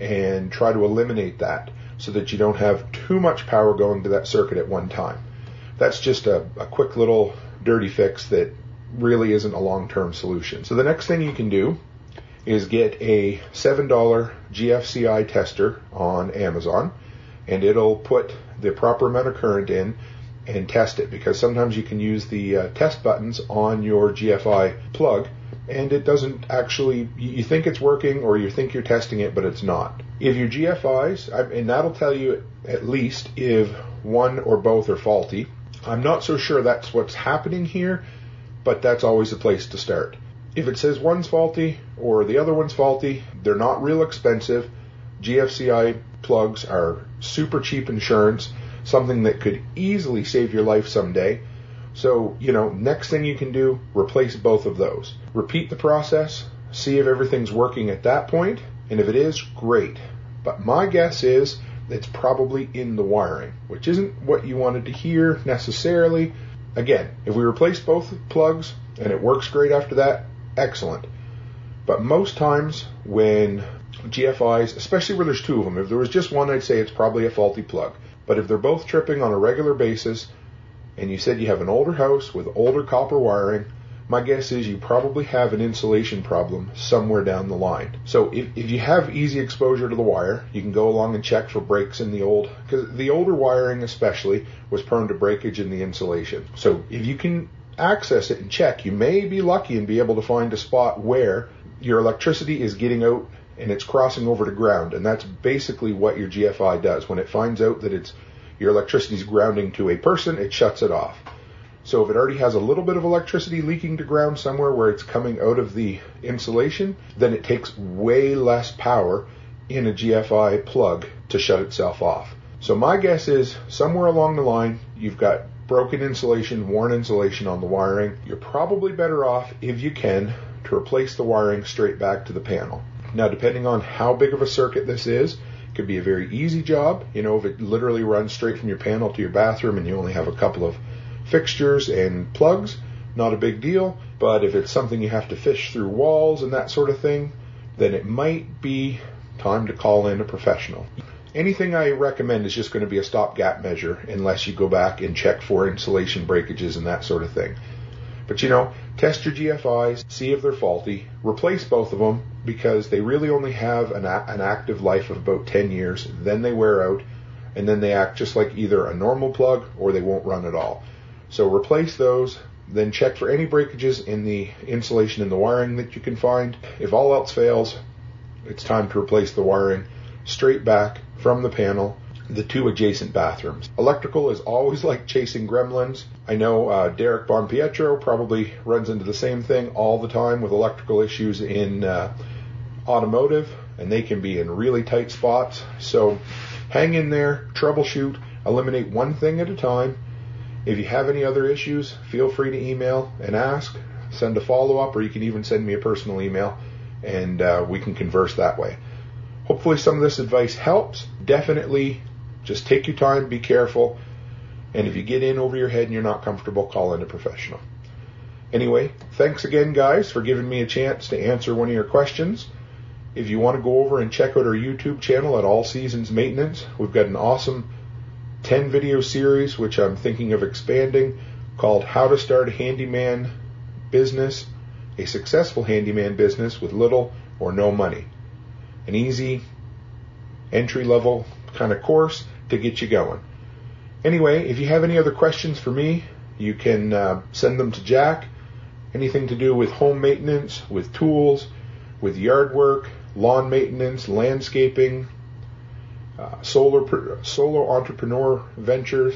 and try to eliminate that so that you don't have too much power going to that circuit at one time. That's just a, a quick little dirty fix that really isn't a long term solution. So the next thing you can do is get a $7 GFCI tester on Amazon and it'll put the proper amount of current in and test it because sometimes you can use the uh, test buttons on your GFI plug and it doesn't actually you think it's working or you think you're testing it but it's not. If your gfis and that'll tell you at least if one or both are faulty. I'm not so sure that's what's happening here but that's always a place to start if it says one's faulty or the other one's faulty they're not real expensive gfci plugs are super cheap insurance something that could easily save your life someday. So, you know, next thing you can do, replace both of those. Repeat the process, see if everything's working at that point, and if it is, great. But my guess is it's probably in the wiring, which isn't what you wanted to hear necessarily. Again, if we replace both plugs and it works great after that, excellent. But most times when GFIs, especially where there's two of them, if there was just one, I'd say it's probably a faulty plug. But if they're both tripping on a regular basis, and you said you have an older house with older copper wiring, my guess is you probably have an insulation problem somewhere down the line. So if, if you have easy exposure to the wire, you can go along and check for breaks in the old, because the older wiring especially was prone to breakage in the insulation. So if you can access it and check, you may be lucky and be able to find a spot where your electricity is getting out and it's crossing over to ground. And that's basically what your GFI does. When it finds out that it's your electricity is grounding to a person, it shuts it off. So if it already has a little bit of electricity leaking to ground somewhere where it's coming out of the insulation, then it takes way less power in a GFI plug to shut itself off. So my guess is somewhere along the line, you've got broken insulation, worn insulation on the wiring. You're probably better off, if you can, to replace the wiring straight back to the panel. Now, depending on how big of a circuit this is, it could be a very easy job. You know, if it literally runs straight from your panel to your bathroom and you only have a couple of fixtures and plugs, not a big deal. But if it's something you have to fish through walls and that sort of thing, then it might be time to call in a professional. Anything I recommend is just going to be a stopgap measure unless you go back and check for insulation breakages and that sort of thing. But you know, test your GFIs, see if they're faulty, replace both of them because they really only have an, a- an active life of about 10 years, then they wear out, and then they act just like either a normal plug or they won't run at all. So replace those, then check for any breakages in the insulation and the wiring that you can find. If all else fails, it's time to replace the wiring straight back from the panel the two adjacent bathrooms. Electrical is always *laughs* like chasing gremlins. I know uh, Derek Bonpietro probably runs into the same thing all the time with electrical issues in uh, automotive, and they can be in really tight spots. So hang in there, troubleshoot, eliminate one thing at a time. If you have any other issues, feel free to email and ask, send a follow up, or you can even send me a personal email, and uh, we can converse that way. Hopefully, some of this advice helps. Definitely just take your time, be careful, and if you get in over your head and you're not comfortable, call in a professional. Anyway, thanks again, guys, for giving me a chance to answer one of your questions. If you want to go over and check out our YouTube channel at All Seasons Maintenance, we've got an awesome 10 video series which I'm thinking of expanding called How to Start a Handyman Business, a Successful Handyman Business with Little or No Money. An easy entry level kind of course to get you going. Anyway, if you have any other questions for me, you can uh, send them to Jack. Anything to do with home maintenance, with tools, with yard work, lawn maintenance, landscaping, uh, solar solo entrepreneur ventures.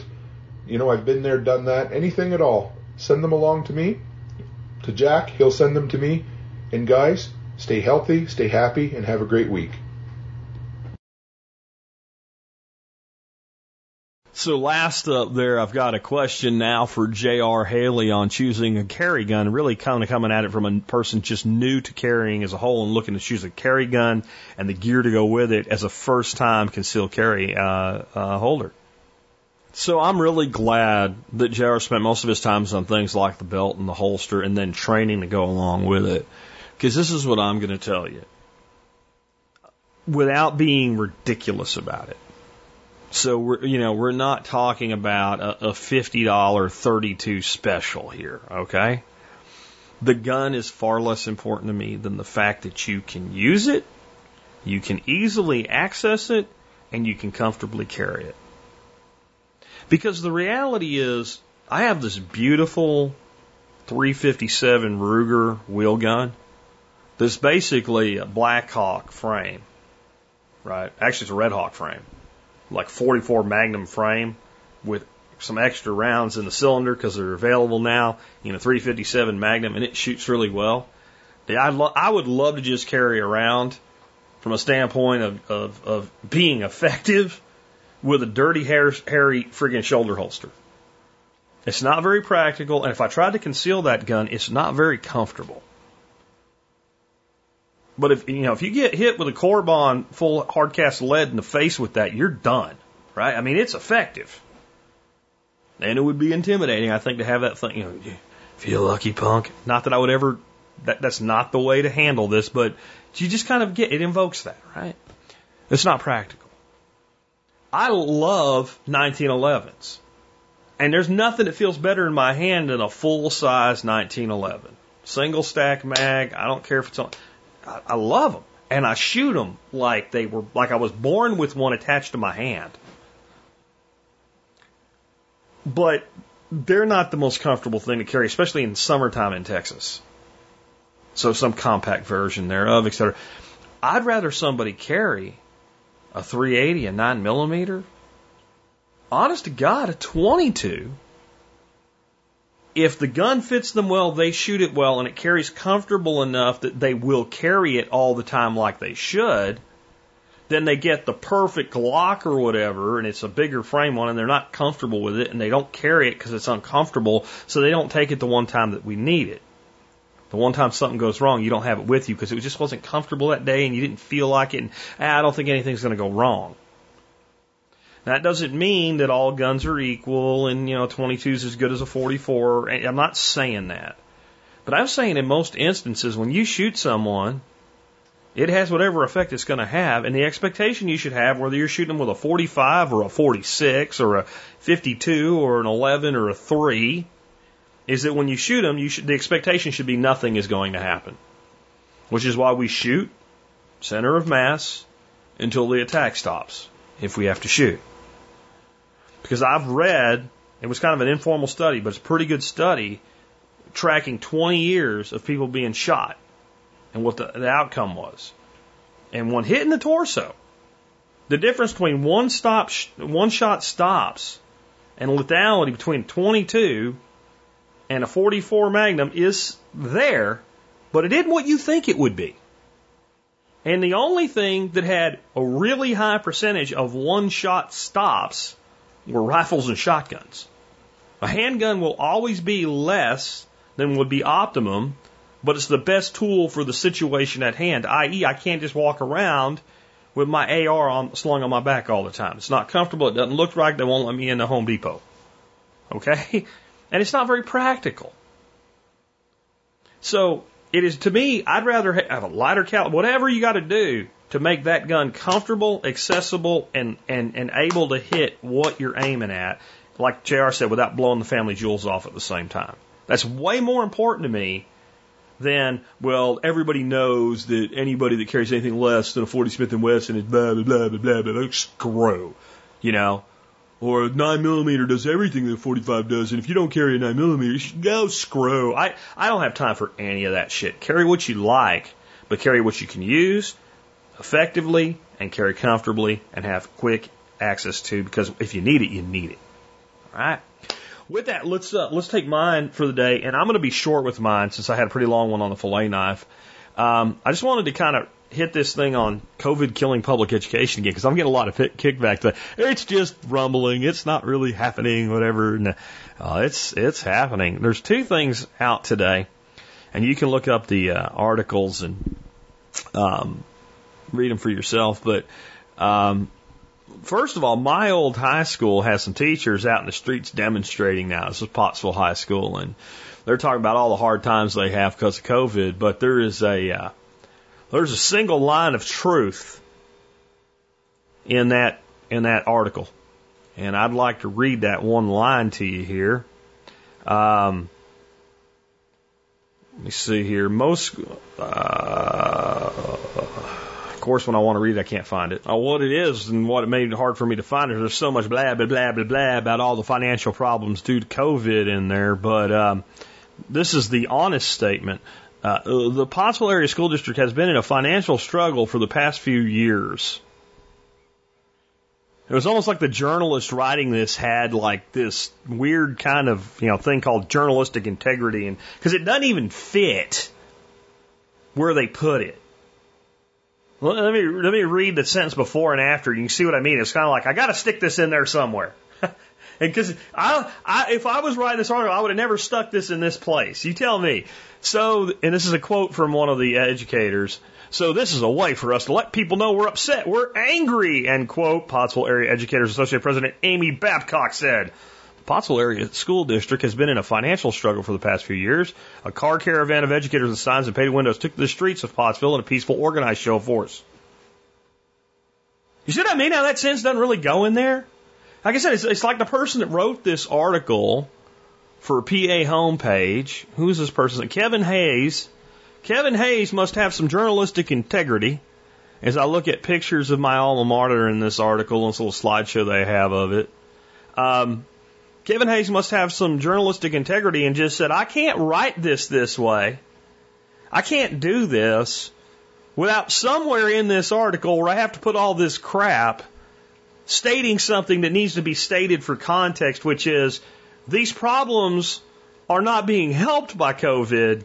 You know, I've been there, done that. Anything at all, send them along to me, to Jack. He'll send them to me. And guys, stay healthy, stay happy, and have a great week. So last up there, I've got a question now for J.R. Haley on choosing a carry gun, really kind of coming at it from a person just new to carrying as a whole and looking to choose a carry gun and the gear to go with it as a first time concealed carry uh, uh, holder. So I'm really glad that JR spent most of his time on things like the belt and the holster and then training to go along with it. Because this is what I'm going to tell you. Without being ridiculous about it. So we're, you know, we're not talking about a, a $50 32 special here, okay? The gun is far less important to me than the fact that you can use it, you can easily access it, and you can comfortably carry it. Because the reality is, I have this beautiful 357 Ruger wheel gun that's basically a Black Hawk frame, right? Actually, it's a Red Hawk frame like 44 Magnum frame with some extra rounds in the cylinder because they're available now. You know, 357 Magnum, and it shoots really well. I, lo- I would love to just carry around from a standpoint of, of, of being *laughs* effective with a dirty, hair, hairy friggin' shoulder holster. It's not very practical, and if I tried to conceal that gun, it's not very comfortable. But if you know if you get hit with a Corbon full hard cast lead in the face with that, you're done, right? I mean, it's effective, and it would be intimidating, I think, to have that thing. You know, feel lucky, punk. Not that I would ever. That that's not the way to handle this, but you just kind of get it invokes that, right? It's not practical. I love 1911s. And there's nothing that feels better in my hand than a full size 1911. Single stack mag. I don't care if it's on. I, love them, and I shoot them like they were like I was born with one attached to my hand. But they're not the most comfortable thing to carry, especially in summertime in Texas. So some compact version thereof, etc. I'd rather somebody carry a 380, a 9 millimeter. Honest to God, a 22 if the gun fits them well, they shoot it well, and it carries comfortable enough that they will carry it all the time like they should, then they get the perfect Glock or whatever, and it's a bigger frame one, and they're not comfortable with it, and they don't carry it because it's uncomfortable, so they don't take it the one time that we need it. The one time something goes wrong, you don't have it with you because it just wasn't comfortable that day, and you didn't feel like it, and ah, I don't think anything's going to go wrong. That doesn't mean that all guns are equal and, you know, 22 is as good as a 44. I'm not saying that. But I'm saying in most instances, when you shoot someone, it has whatever effect it's going to have. And the expectation you should have, whether you're shooting them with a 45 or a 46 or a 52 or an 11 or a 3, is that when you shoot them, you should, the expectation should be nothing is going to happen. Which is why we shoot center of mass until the attack stops, if we have to shoot. Because I've read, it was kind of an informal study, but it's a pretty good study, tracking 20 years of people being shot and what the, the outcome was. And one hit in the torso. The difference between one stop, one shot stops and lethality between 22 and a 44 Magnum is there, but it isn't what you think it would be. And the only thing that had a really high percentage of one shot stops were rifles and shotguns. A handgun will always be less than would be optimum, but it's the best tool for the situation at hand, i.e., I can't just walk around with my AR on, slung on my back all the time. It's not comfortable. It doesn't look right. They won't let me in the Home Depot. Okay? *laughs* And it's not very practical. So, it is to me, I'd rather have a lighter caliber, whatever you got to do to make that gun comfortable, accessible, and, and, and able to hit what you're aiming at, like JR said, without blowing the family jewels off at the same time. That's way more important to me than, well, everybody knows that anybody that carries anything less than a 40 Smith & Wesson is blah, blah, blah, blah, blah, blah, screw, you know? Or a 9 millimeter does everything that a 45 does, and if you don't carry a 9 millimeter, you should go screw. I, I don't have time for any of that shit. Carry what you like, but carry what you can use, effectively and carry comfortably and have quick access to because if you need it, you need it. All right. With that, let's uh, let's take mine for the day, and I'm going to be short with mine since I had a pretty long one on the fillet knife. Um, I just wanted to kind of hit this thing on COVID killing public education again because I'm getting a lot of kickback that it's just rumbling, it's not really happening, whatever. Uh, it's it's happening. There's two things out today, and you can look up the uh, articles and um, read them for yourself. But um, first of all, my old high school has some teachers out in the streets demonstrating now. This is Pottsville High School, and they're talking about all the hard times they have because of COVID. But there is a uh, there's a single line of truth in that in that article, and I'd like to read that one line to you here. Um, let me see here. Most uh, course, when I want to read it, I can't find it. Uh, what it is and what it made it hard for me to find it, there's so much blah, blah, blah, blah, blah about all the financial problems due to COVID in there. But um, this is the honest statement. Uh, the Pottsville Area School District has been in a financial struggle for the past few years. It was almost like the journalist writing this had like this weird kind of you know thing called journalistic integrity, and because it doesn't even fit where they put it. Let me let me read the sentence before and after. You can see what I mean. It's kind of like I got to stick this in there somewhere. *laughs* and Because I, I, if I was writing this article, I would have never stuck this in this place. You tell me. So, and this is a quote from one of the educators. So this is a way for us to let people know we're upset, we're angry. End quote. Pottsville Area Educators Association President Amy Babcock said. Pottsville Area School District has been in a financial struggle for the past few years. A car caravan of educators with signs and painted windows took to the streets of Pottsville in a peaceful, organized show of force. You see what I mean? How that sense doesn't really go in there? Like I said, it's, it's like the person that wrote this article for PA homepage. Who's this person? Kevin Hayes. Kevin Hayes must have some journalistic integrity. As I look at pictures of my alma mater in this article, this little slideshow they have of it, um, Kevin Hayes must have some journalistic integrity and just said, I can't write this this way. I can't do this without somewhere in this article where I have to put all this crap stating something that needs to be stated for context, which is these problems are not being helped by COVID,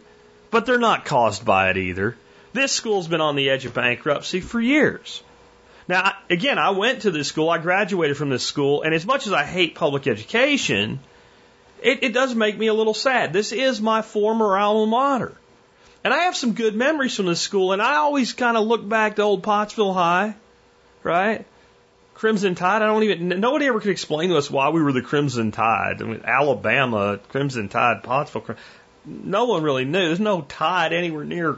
but they're not caused by it either. This school's been on the edge of bankruptcy for years. Now, again, I went to this school, I graduated from this school, and as much as I hate public education, it, it does make me a little sad. This is my former alma mater. And I have some good memories from this school, and I always kind of look back to old Pottsville High, right? Crimson Tide. I don't even, nobody ever could explain to us why we were the Crimson Tide. I mean, Alabama, Crimson Tide, Pottsville. No one really knew. There's no tide anywhere near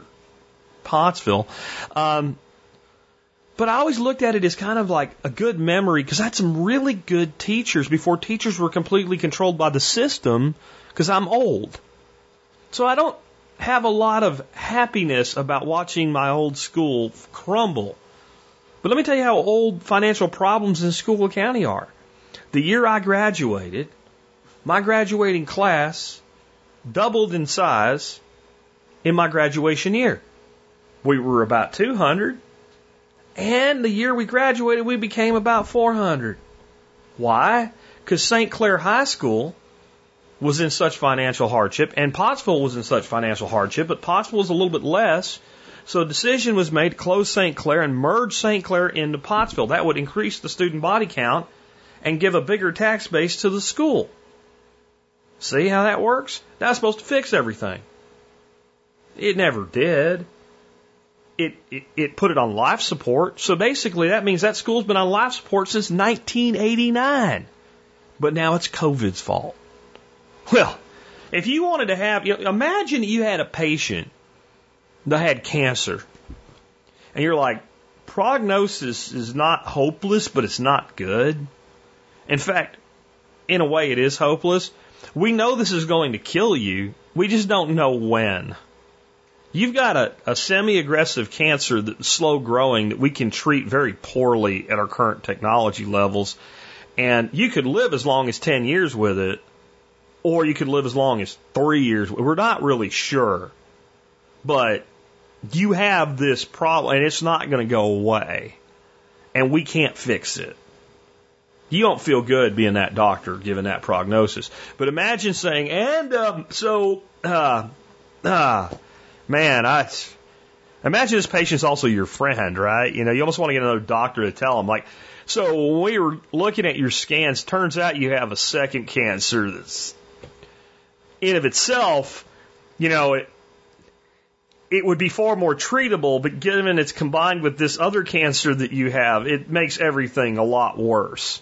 Pottsville. Um, but I always looked at it as kind of like a good memory because I had some really good teachers before teachers were completely controlled by the system because I'm old. So I don't have a lot of happiness about watching my old school crumble. But let me tell you how old financial problems in Schuylkill County are. The year I graduated, my graduating class doubled in size in my graduation year. We were about 200. And the year we graduated, we became about 400. Why? Because St. Clair High School was in such financial hardship, and Pottsville was in such financial hardship, but Pottsville was a little bit less. So a decision was made to close St. Clair and merge St. Clair into Pottsville. That would increase the student body count and give a bigger tax base to the school. See how that works? That's supposed to fix everything. It never did it, it, it put it on life support. So basically, that means that school's been on life support since 1989. But now it's COVID's fault. Well, if you wanted to have, imagine you had a patient that had cancer, and you're like, prognosis is not hopeless, but it's not good. In fact, in a way, it is hopeless. We know this is going to kill you. We just don't know when. You've got a, a semi aggressive cancer that's slow growing that we can treat very poorly at our current technology levels. And you could live as long as 10 years with it, or you could live as long as three years. We're not really sure. But you have this problem and it's not going to go away and we can't fix it. You don't feel good being that doctor given that prognosis. But imagine saying, and um, so, uh, uh, man, I imagine this patient's also your friend, right? You know, you almost want to get another doctor to tell him, like, so when we were looking at your scans, turns out you have a second cancer that's in of itself, you know, it, it would be far more treatable, but given it's combined with this other cancer that you have, it makes everything a lot worse.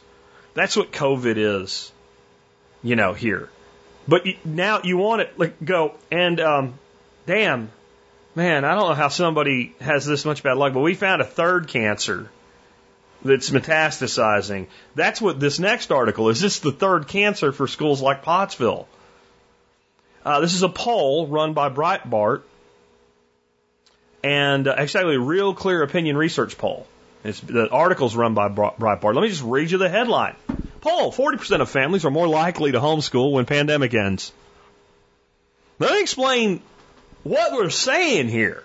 That's what COVID is, you know, here. But now you want it, like, go, and, um, damn, man, I don't know how somebody has this much bad luck, but we found a third cancer that's metastasizing. That's what this next article is. This is the third cancer for schools like Pottsville. Uh, this is a poll run by Breitbart and uh, actually a RealClear opinion research poll. It's, the article's run by Breitbart. Let me just read you the headline. Poll, 40% of families are more likely to homeschool when pandemic ends. Let me explain what we're saying here.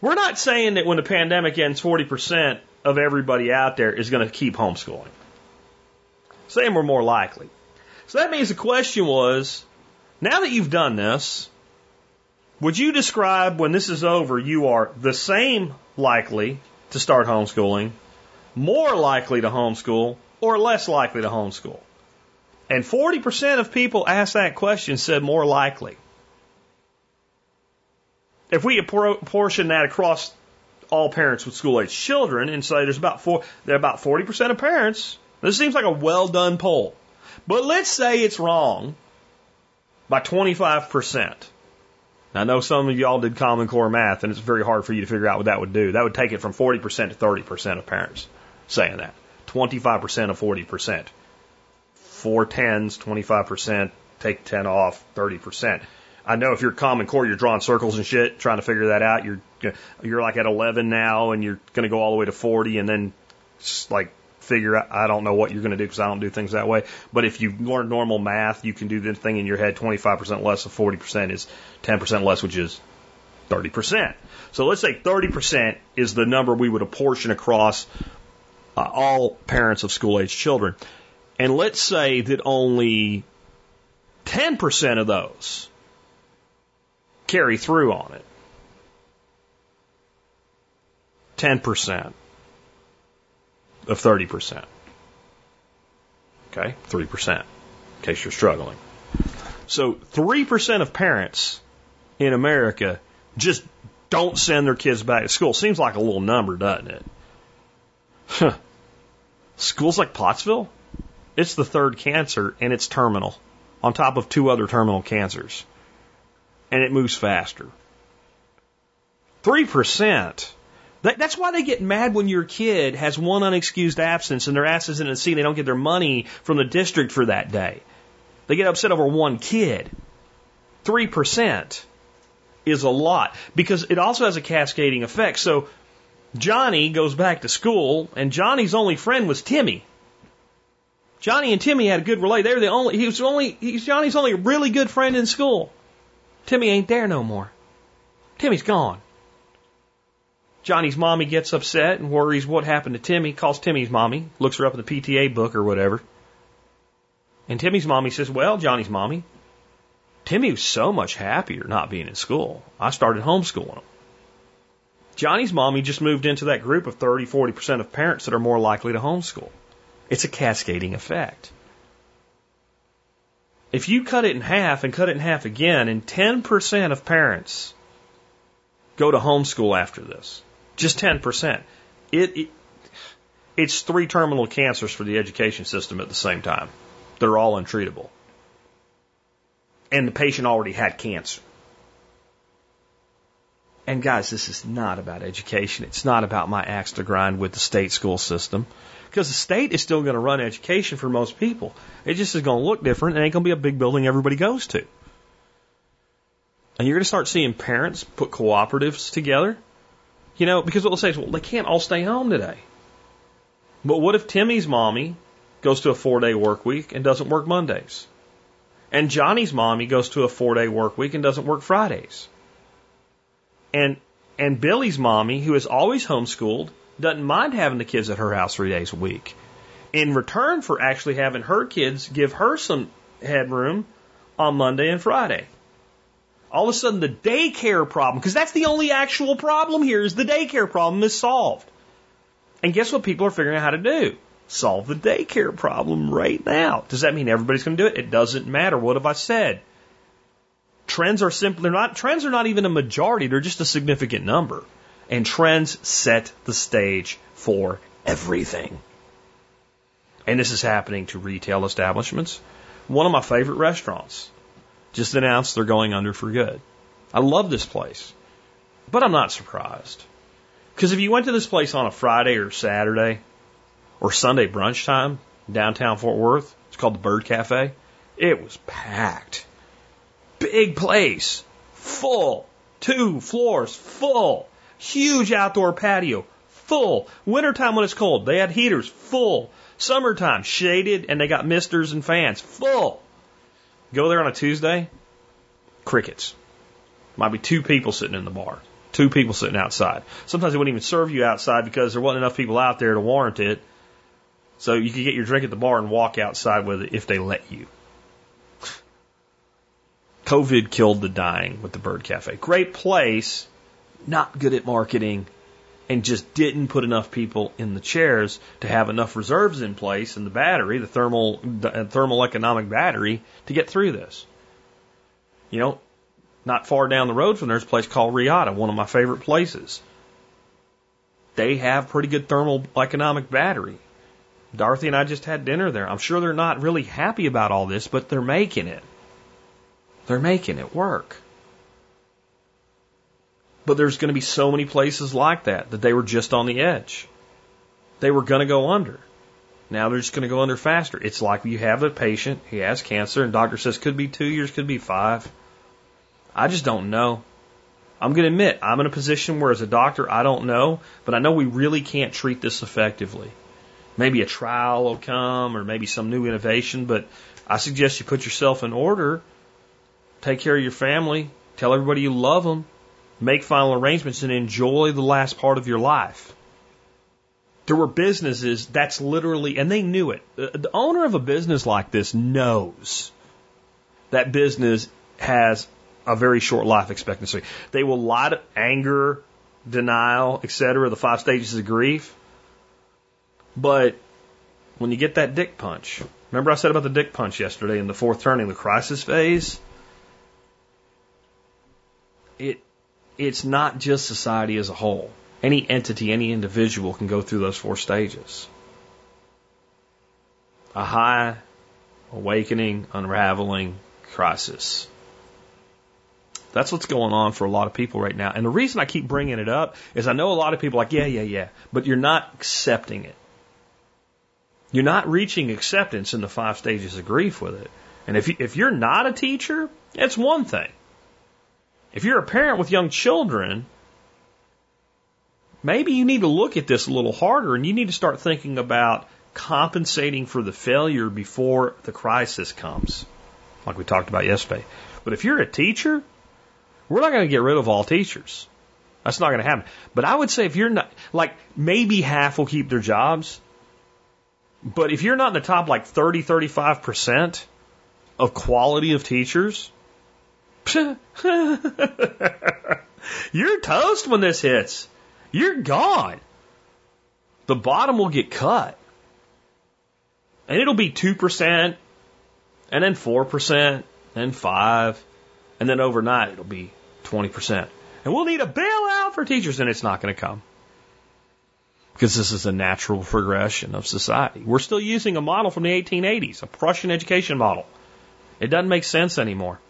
We're not saying that when the pandemic ends, 40% of everybody out there is going to keep homeschooling. Saying we're more likely. So that means the question was, now that you've done this, would you describe when this is over, you are the same likely to start homeschooling, more likely to homeschool, or less likely to homeschool? And 40% of people asked that question said more likely. If we apportion that across all parents with school age children and say there's about four, there are about 40% of parents, this seems like a well done poll. But let's say it's wrong by 25%. Now, I know some of y'all did Common Core math, and it's very hard for you to figure out what that would do. That would take it from 40% to 30% of parents saying that. 25% of 40%. Four tens, 25%, take 10 off, 30%. I know if you're Common Core, you're drawing circles and shit, trying to figure that out. You're you're like at 11 now, and you're going to go all the way to 40, and then like figure out, I don't know what you're going to do because I don't do things that way. But if you learn normal math, you can do this thing in your head 25% less of 40% is 10% less, which is 30%. So let's say 30% is the number we would apportion across uh, all parents of school age children. And let's say that only 10% of those carry through on it. 10% of 30%. Okay, 3%, in case you're struggling. So 3% of parents in America just don't send their kids back to school. Seems like a little number, doesn't it? Huh. Schools like Pottsville, it's the third cancer and it's terminal, on top of two other terminal cancers. And it moves faster. 3%. That, that's why they get mad when your kid has one unexcused absence and their ass isn't in the seat. They don't get their money from the district for that day. They get upset over one kid. 3% is a lot because it also has a cascading effect. So Johnny goes back to school and Johnny's only friend was Timmy. Johnny and Timmy had a good relate. They were the only, he was only, he's Johnny's only really good friend in school. Timmy ain't there no more. Timmy's gone. Johnny's mommy gets upset and worries what happened to Timmy, calls Timmy's mommy, looks her up in the PTA book or whatever. And Timmy's mommy says, Well, Johnny's mommy, Timmy was so much happier not being in school. I started homeschooling him. Johnny's mommy just moved into that group of 30, 40% of parents that are more likely to homeschool. It's a cascading effect. If you cut it in half and cut it in half again, and 10% of parents go to homeschool after this, just 10%. It, it, it's three terminal cancers for the education system at the same time. They're all untreatable. And the patient already had cancer. And guys, this is not about education. It's not about my axe to grind with the state school system. Because the state is still going to run education for most people. It just is going to look different. It ain't going to be a big building everybody goes to. And you're going to start seeing parents put cooperatives together you know, because what they'll say is, well, they can't all stay home today. But what if Timmy's mommy goes to a four day work week and doesn't work Mondays? And Johnny's mommy goes to a four day work week and doesn't work Fridays. And and Billy's mommy, who is always homeschooled, doesn't mind having the kids at her house three days a week. In return for actually having her kids give her some headroom on Monday and Friday. All of a sudden the daycare problem, because that's the only actual problem here, is the daycare problem is solved. And guess what people are figuring out how to do? Solve the daycare problem right now. Does that mean everybody's going to do it? It doesn't matter. What have I said? Trends are simply not trends are not even a majority, they're just a significant number. And trends set the stage for everything. And this is happening to retail establishments. One of my favorite restaurants just announced they're going under for good. I love this place, but I'm not surprised. Because if you went to this place on a Friday or Saturday or Sunday brunch time downtown Fort Worth, it's called the Bird Cafe, it was packed. Big place, full, two floors, full, huge outdoor patio, full. Wintertime when it's cold, they had heaters, full. Summertime, shaded, and they got misters and fans, full. Go there on a Tuesday, crickets. Might be two people sitting in the bar, two people sitting outside. Sometimes they wouldn't even serve you outside because there wasn't enough people out there to warrant it. So you could get your drink at the bar and walk outside with it if they let you. COVID killed the dying with the Bird Cafe. Great place, not good at marketing, and just didn't put enough people in the chairs to have enough reserves in place in the battery, the thermal the uh, thermal economic battery, to get through this. You know, not far down the road from there's a place called Reata, one of my favorite places. They have pretty good thermal economic battery. Dorothy and I just had dinner there. I'm sure they're not really happy about all this, but they're making it. They're making it work. But there's going to be so many places like that that they were just on the edge. They were going to go under. Now they're just going to go under faster. It's like you have a patient, he has cancer, and doctor says could be two years, could be five. I just don't know. I'm going to admit, I'm in a position where as a doctor, I don't know, but I know we really can't treat this effectively. Maybe a trial will come or maybe some new innovation, but I suggest you put yourself in order, take care of your family, tell everybody you love them, make final arrangements, and enjoy the last part of your life. There were businesses that's literally, and they knew it. The owner of a business like this knows that business has a very short life expectancy. They will lie to anger, denial, etc., the five stages of grief. But when you get that dick punch, remember I said about the dick punch yesterday in the fourth turning, the crisis phase? It it's not just society as a whole. Any entity, any individual can go through those four stages. A high, awakening, unraveling, crisis. That's what's going on for a lot of people right now. And the reason I keep bringing it up is I know a lot of people like, yeah, yeah, yeah, but you're not accepting it. You're not reaching acceptance in the five stages of grief with it. And if, you, if you're not a teacher, it's one thing. If you're a parent with young children, maybe you need to look at this a little harder and you need to start thinking about compensating for the failure before the crisis comes, like we talked about yesterday. But if you're a teacher, we're not going to get rid of all teachers. That's not going to happen. But I would say if you're not, like, maybe half will keep their jobs. But if you're not in the top like 30, 35% of quality of teachers, *laughs* You're toast when this hits. You're gone. The bottom will get cut. And it'll be 2%, and then 4%, and 5 and then overnight it'll be 20%. And we'll need a bailout for teachers, and it's not going to come. Because this is a natural progression of society. We're still using a model from the 1880s, a Prussian education model. It doesn't make sense anymore.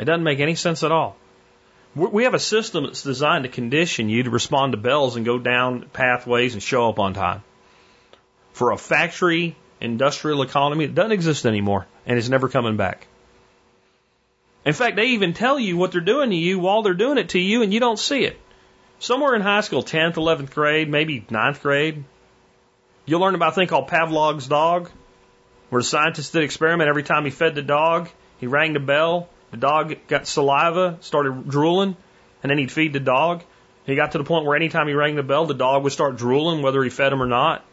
It doesn't make any sense at all. We have a system that's designed to condition you to respond to bells and go down pathways and show up on time. For a factory industrial economy, it doesn't exist anymore and it's never coming back. In fact, they even tell you what they're doing to you while they're doing it to you and you don't see it. Somewhere in high school, 10th, 11th grade, maybe 9th grade, you'll learn about a thing called Pavlov's dog, where the scientist did an experiment every time he fed the dog, he rang the bell, the dog got saliva, started drooling, and then he'd feed the dog. He got to the point where anytime he rang the bell, the dog would start drooling, whether he fed him or not.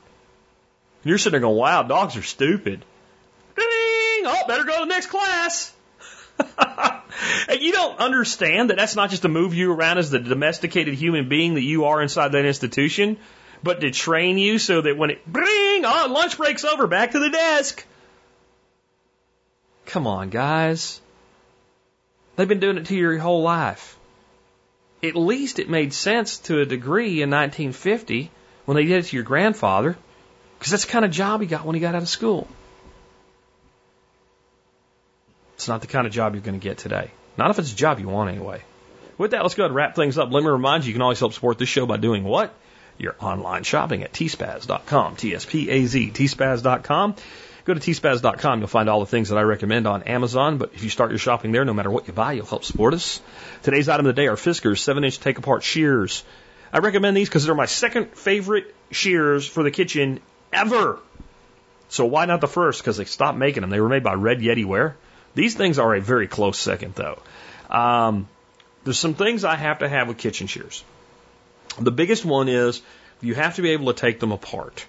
And you're sitting there going, wow, dogs are stupid. Ding! Oh, better go to the next class. *laughs* and you don't understand that that's not just to move you around as the domesticated human being that you are inside that institution, but to train you so that when it bring oh lunch break's over, back to the desk. Come on, guys. They've been doing it to you your whole life. At least it made sense to a degree in 1950 when they did it to your grandfather, because that's the kind of job he got when he got out of school. It's not the kind of job you're going to get today. Not if it's a job you want anyway. With that, let's go ahead and wrap things up. Let me remind you, you can always help support this show by doing what? Your online shopping at tspaz.com. T-S-P-A-Z, tspaz.com. Go to tspaz.com. You'll find all the things that I recommend on Amazon. But if you start your shopping there, no matter what you buy, you'll help support us. Today's item of the day are Fiskars 7-inch take-apart shears. I recommend these because they're my second favorite shears for the kitchen ever. So why not the first? Because they stopped making them. They were made by Red Yeti Ware. These things are a very close second, though. Um, there's some things I have to have with kitchen shears. The biggest one is you have to be able to take them apart.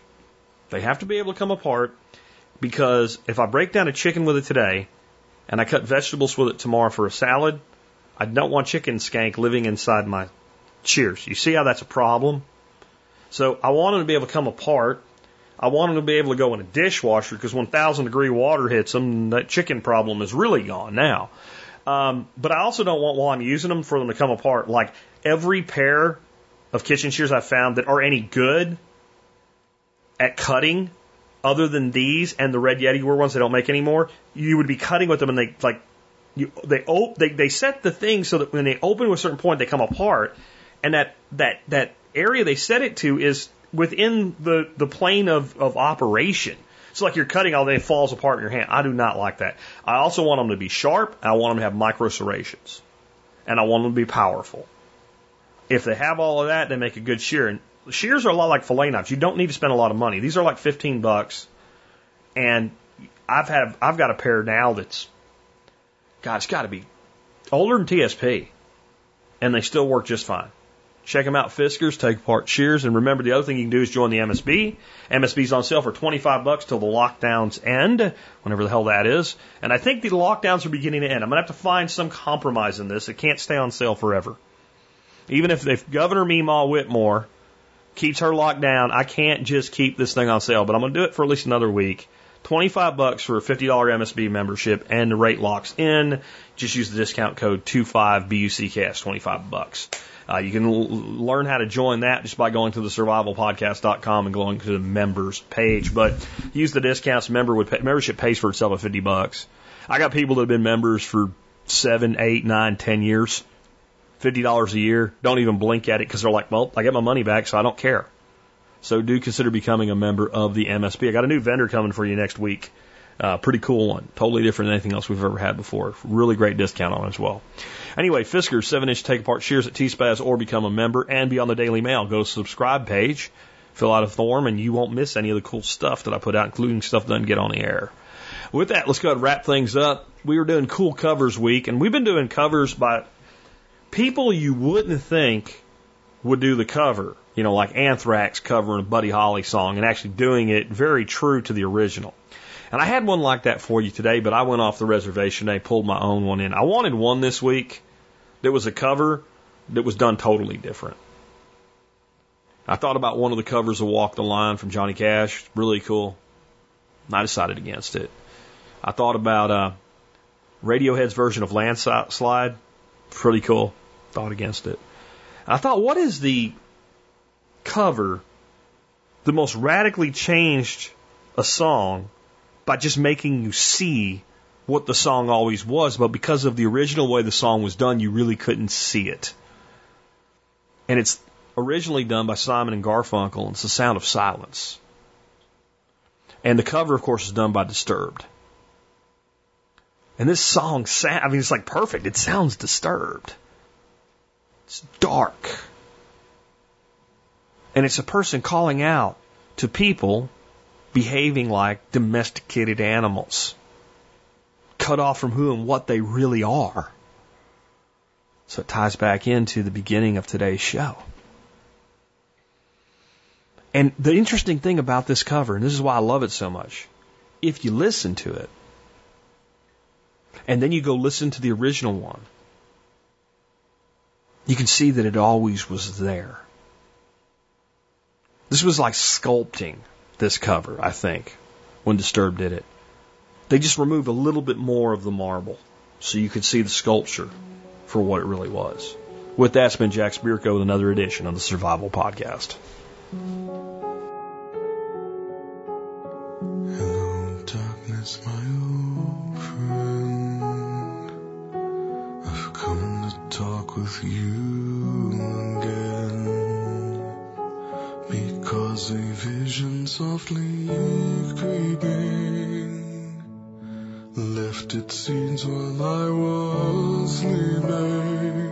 They have to be able to come apart because if I break down a chicken with it today and I cut vegetables with it tomorrow for a salad, I don't want chicken skank living inside my shears. You see how that's a problem? So I want them to be able to come apart. I want them to be able to go in a dishwasher because when 1000 degree water hits them, that chicken problem is really gone now. Um, but I also don't want while I'm using them for them to come apart. Like every pair of kitchen shears I've found that are any good at cutting other than these and the Red Yeti were ones they don't make anymore, you would be cutting with them and they like you they op- they they set the thing so that when they open to a certain point they come apart and that that that area they set it to is within the the plane of of operation. It's like you're cutting all day it falls apart in your hand. I do not like that. I also want them to be sharp. I want them to have micro serrations. And I want them to be powerful. If they have all of that, they make a good shear. And shears are a lot like fillet knives. You don't need to spend a lot of money. These are like 15 bucks. And I've had, I've got a pair now that's, God, it's got to be older than TSP. And they still work just fine. Check them out, Fiskars, take apart shears. And remember, the other thing you can do is join the MSB. MSB's on sale for 25 bucks till the lockdowns end, whenever the hell that is. And I think the lockdowns are beginning to end. I'm going to have to find some compromise in this. It can't stay on sale forever. Even if, if Governor Meemaw Whitmer keeps her locked down, I can't just keep this thing on sale, but I'm going to do it for at least another week. 25 bucks for a $50 MSB membership and the rate locks in. Just use the discount code 25BUCCast, 25 bucks. Uh, you can learn how to join that just by going to the survivalpodcast.com and going to the members page. But use the discounts. Member would pay, membership pays for itself at 50 bucks. I got people that have been members for seven, eight, nine, ten years. $50 a year, don't even blink at it because they're like, well, I get my money back, so I don't care. So do consider becoming a member of the MSB. I got a new vendor coming for you next week. Uh, pretty cool one. Totally different than anything else we've ever had before. Really great discount on it as well. Anyway, Fiskars 7 inch take apart shears at T-Spaz or become a member and be on the Daily Mail. Go to subscribe page, fill out a form, and you won't miss any of the cool stuff that I put out, including stuff that doesn't get on the air. With that, let's go ahead and wrap things up. We were doing cool covers week, and we've been doing covers by people you wouldn't think would do the cover, you know, like Anthrax covering a Buddy Holly song and actually doing it very true to the original. And I had one like that for you today, but I went off the reservation. They pulled my own one in. I wanted one this week that was a cover that was done totally different. I thought about one of the covers of Walk the Line from Johnny Cash, really cool. I decided against it. I thought about uh, Radiohead's version of Landslide, pretty cool. Thought against it. I thought, what is the cover the most radically changed a song by just making you see what the song always was, but because of the original way the song was done, you really couldn't see it. And it's originally done by Simon and Garfunkel, and it's the sound of silence. And the cover, of course, is done by Disturbed. And this song, I mean, it's like perfect. It sounds disturbed. It's dark. And it's a person calling out to people behaving like domesticated animals, cut off from who and what they really are. So it ties back into the beginning of today's show. And the interesting thing about this cover, and this is why I love it so much, if you listen to it, and then you go listen to the original one, you can see that it always was there. This was like sculpting this cover, I think, when Disturbed did it. They just removed a little bit more of the marble so you could see the sculpture for what it really was. With that, it's been Jack Spirko with another edition of the Survival Podcast. With you again. Because a vision softly creeping left its seeds while I was sleeping.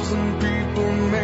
thousand people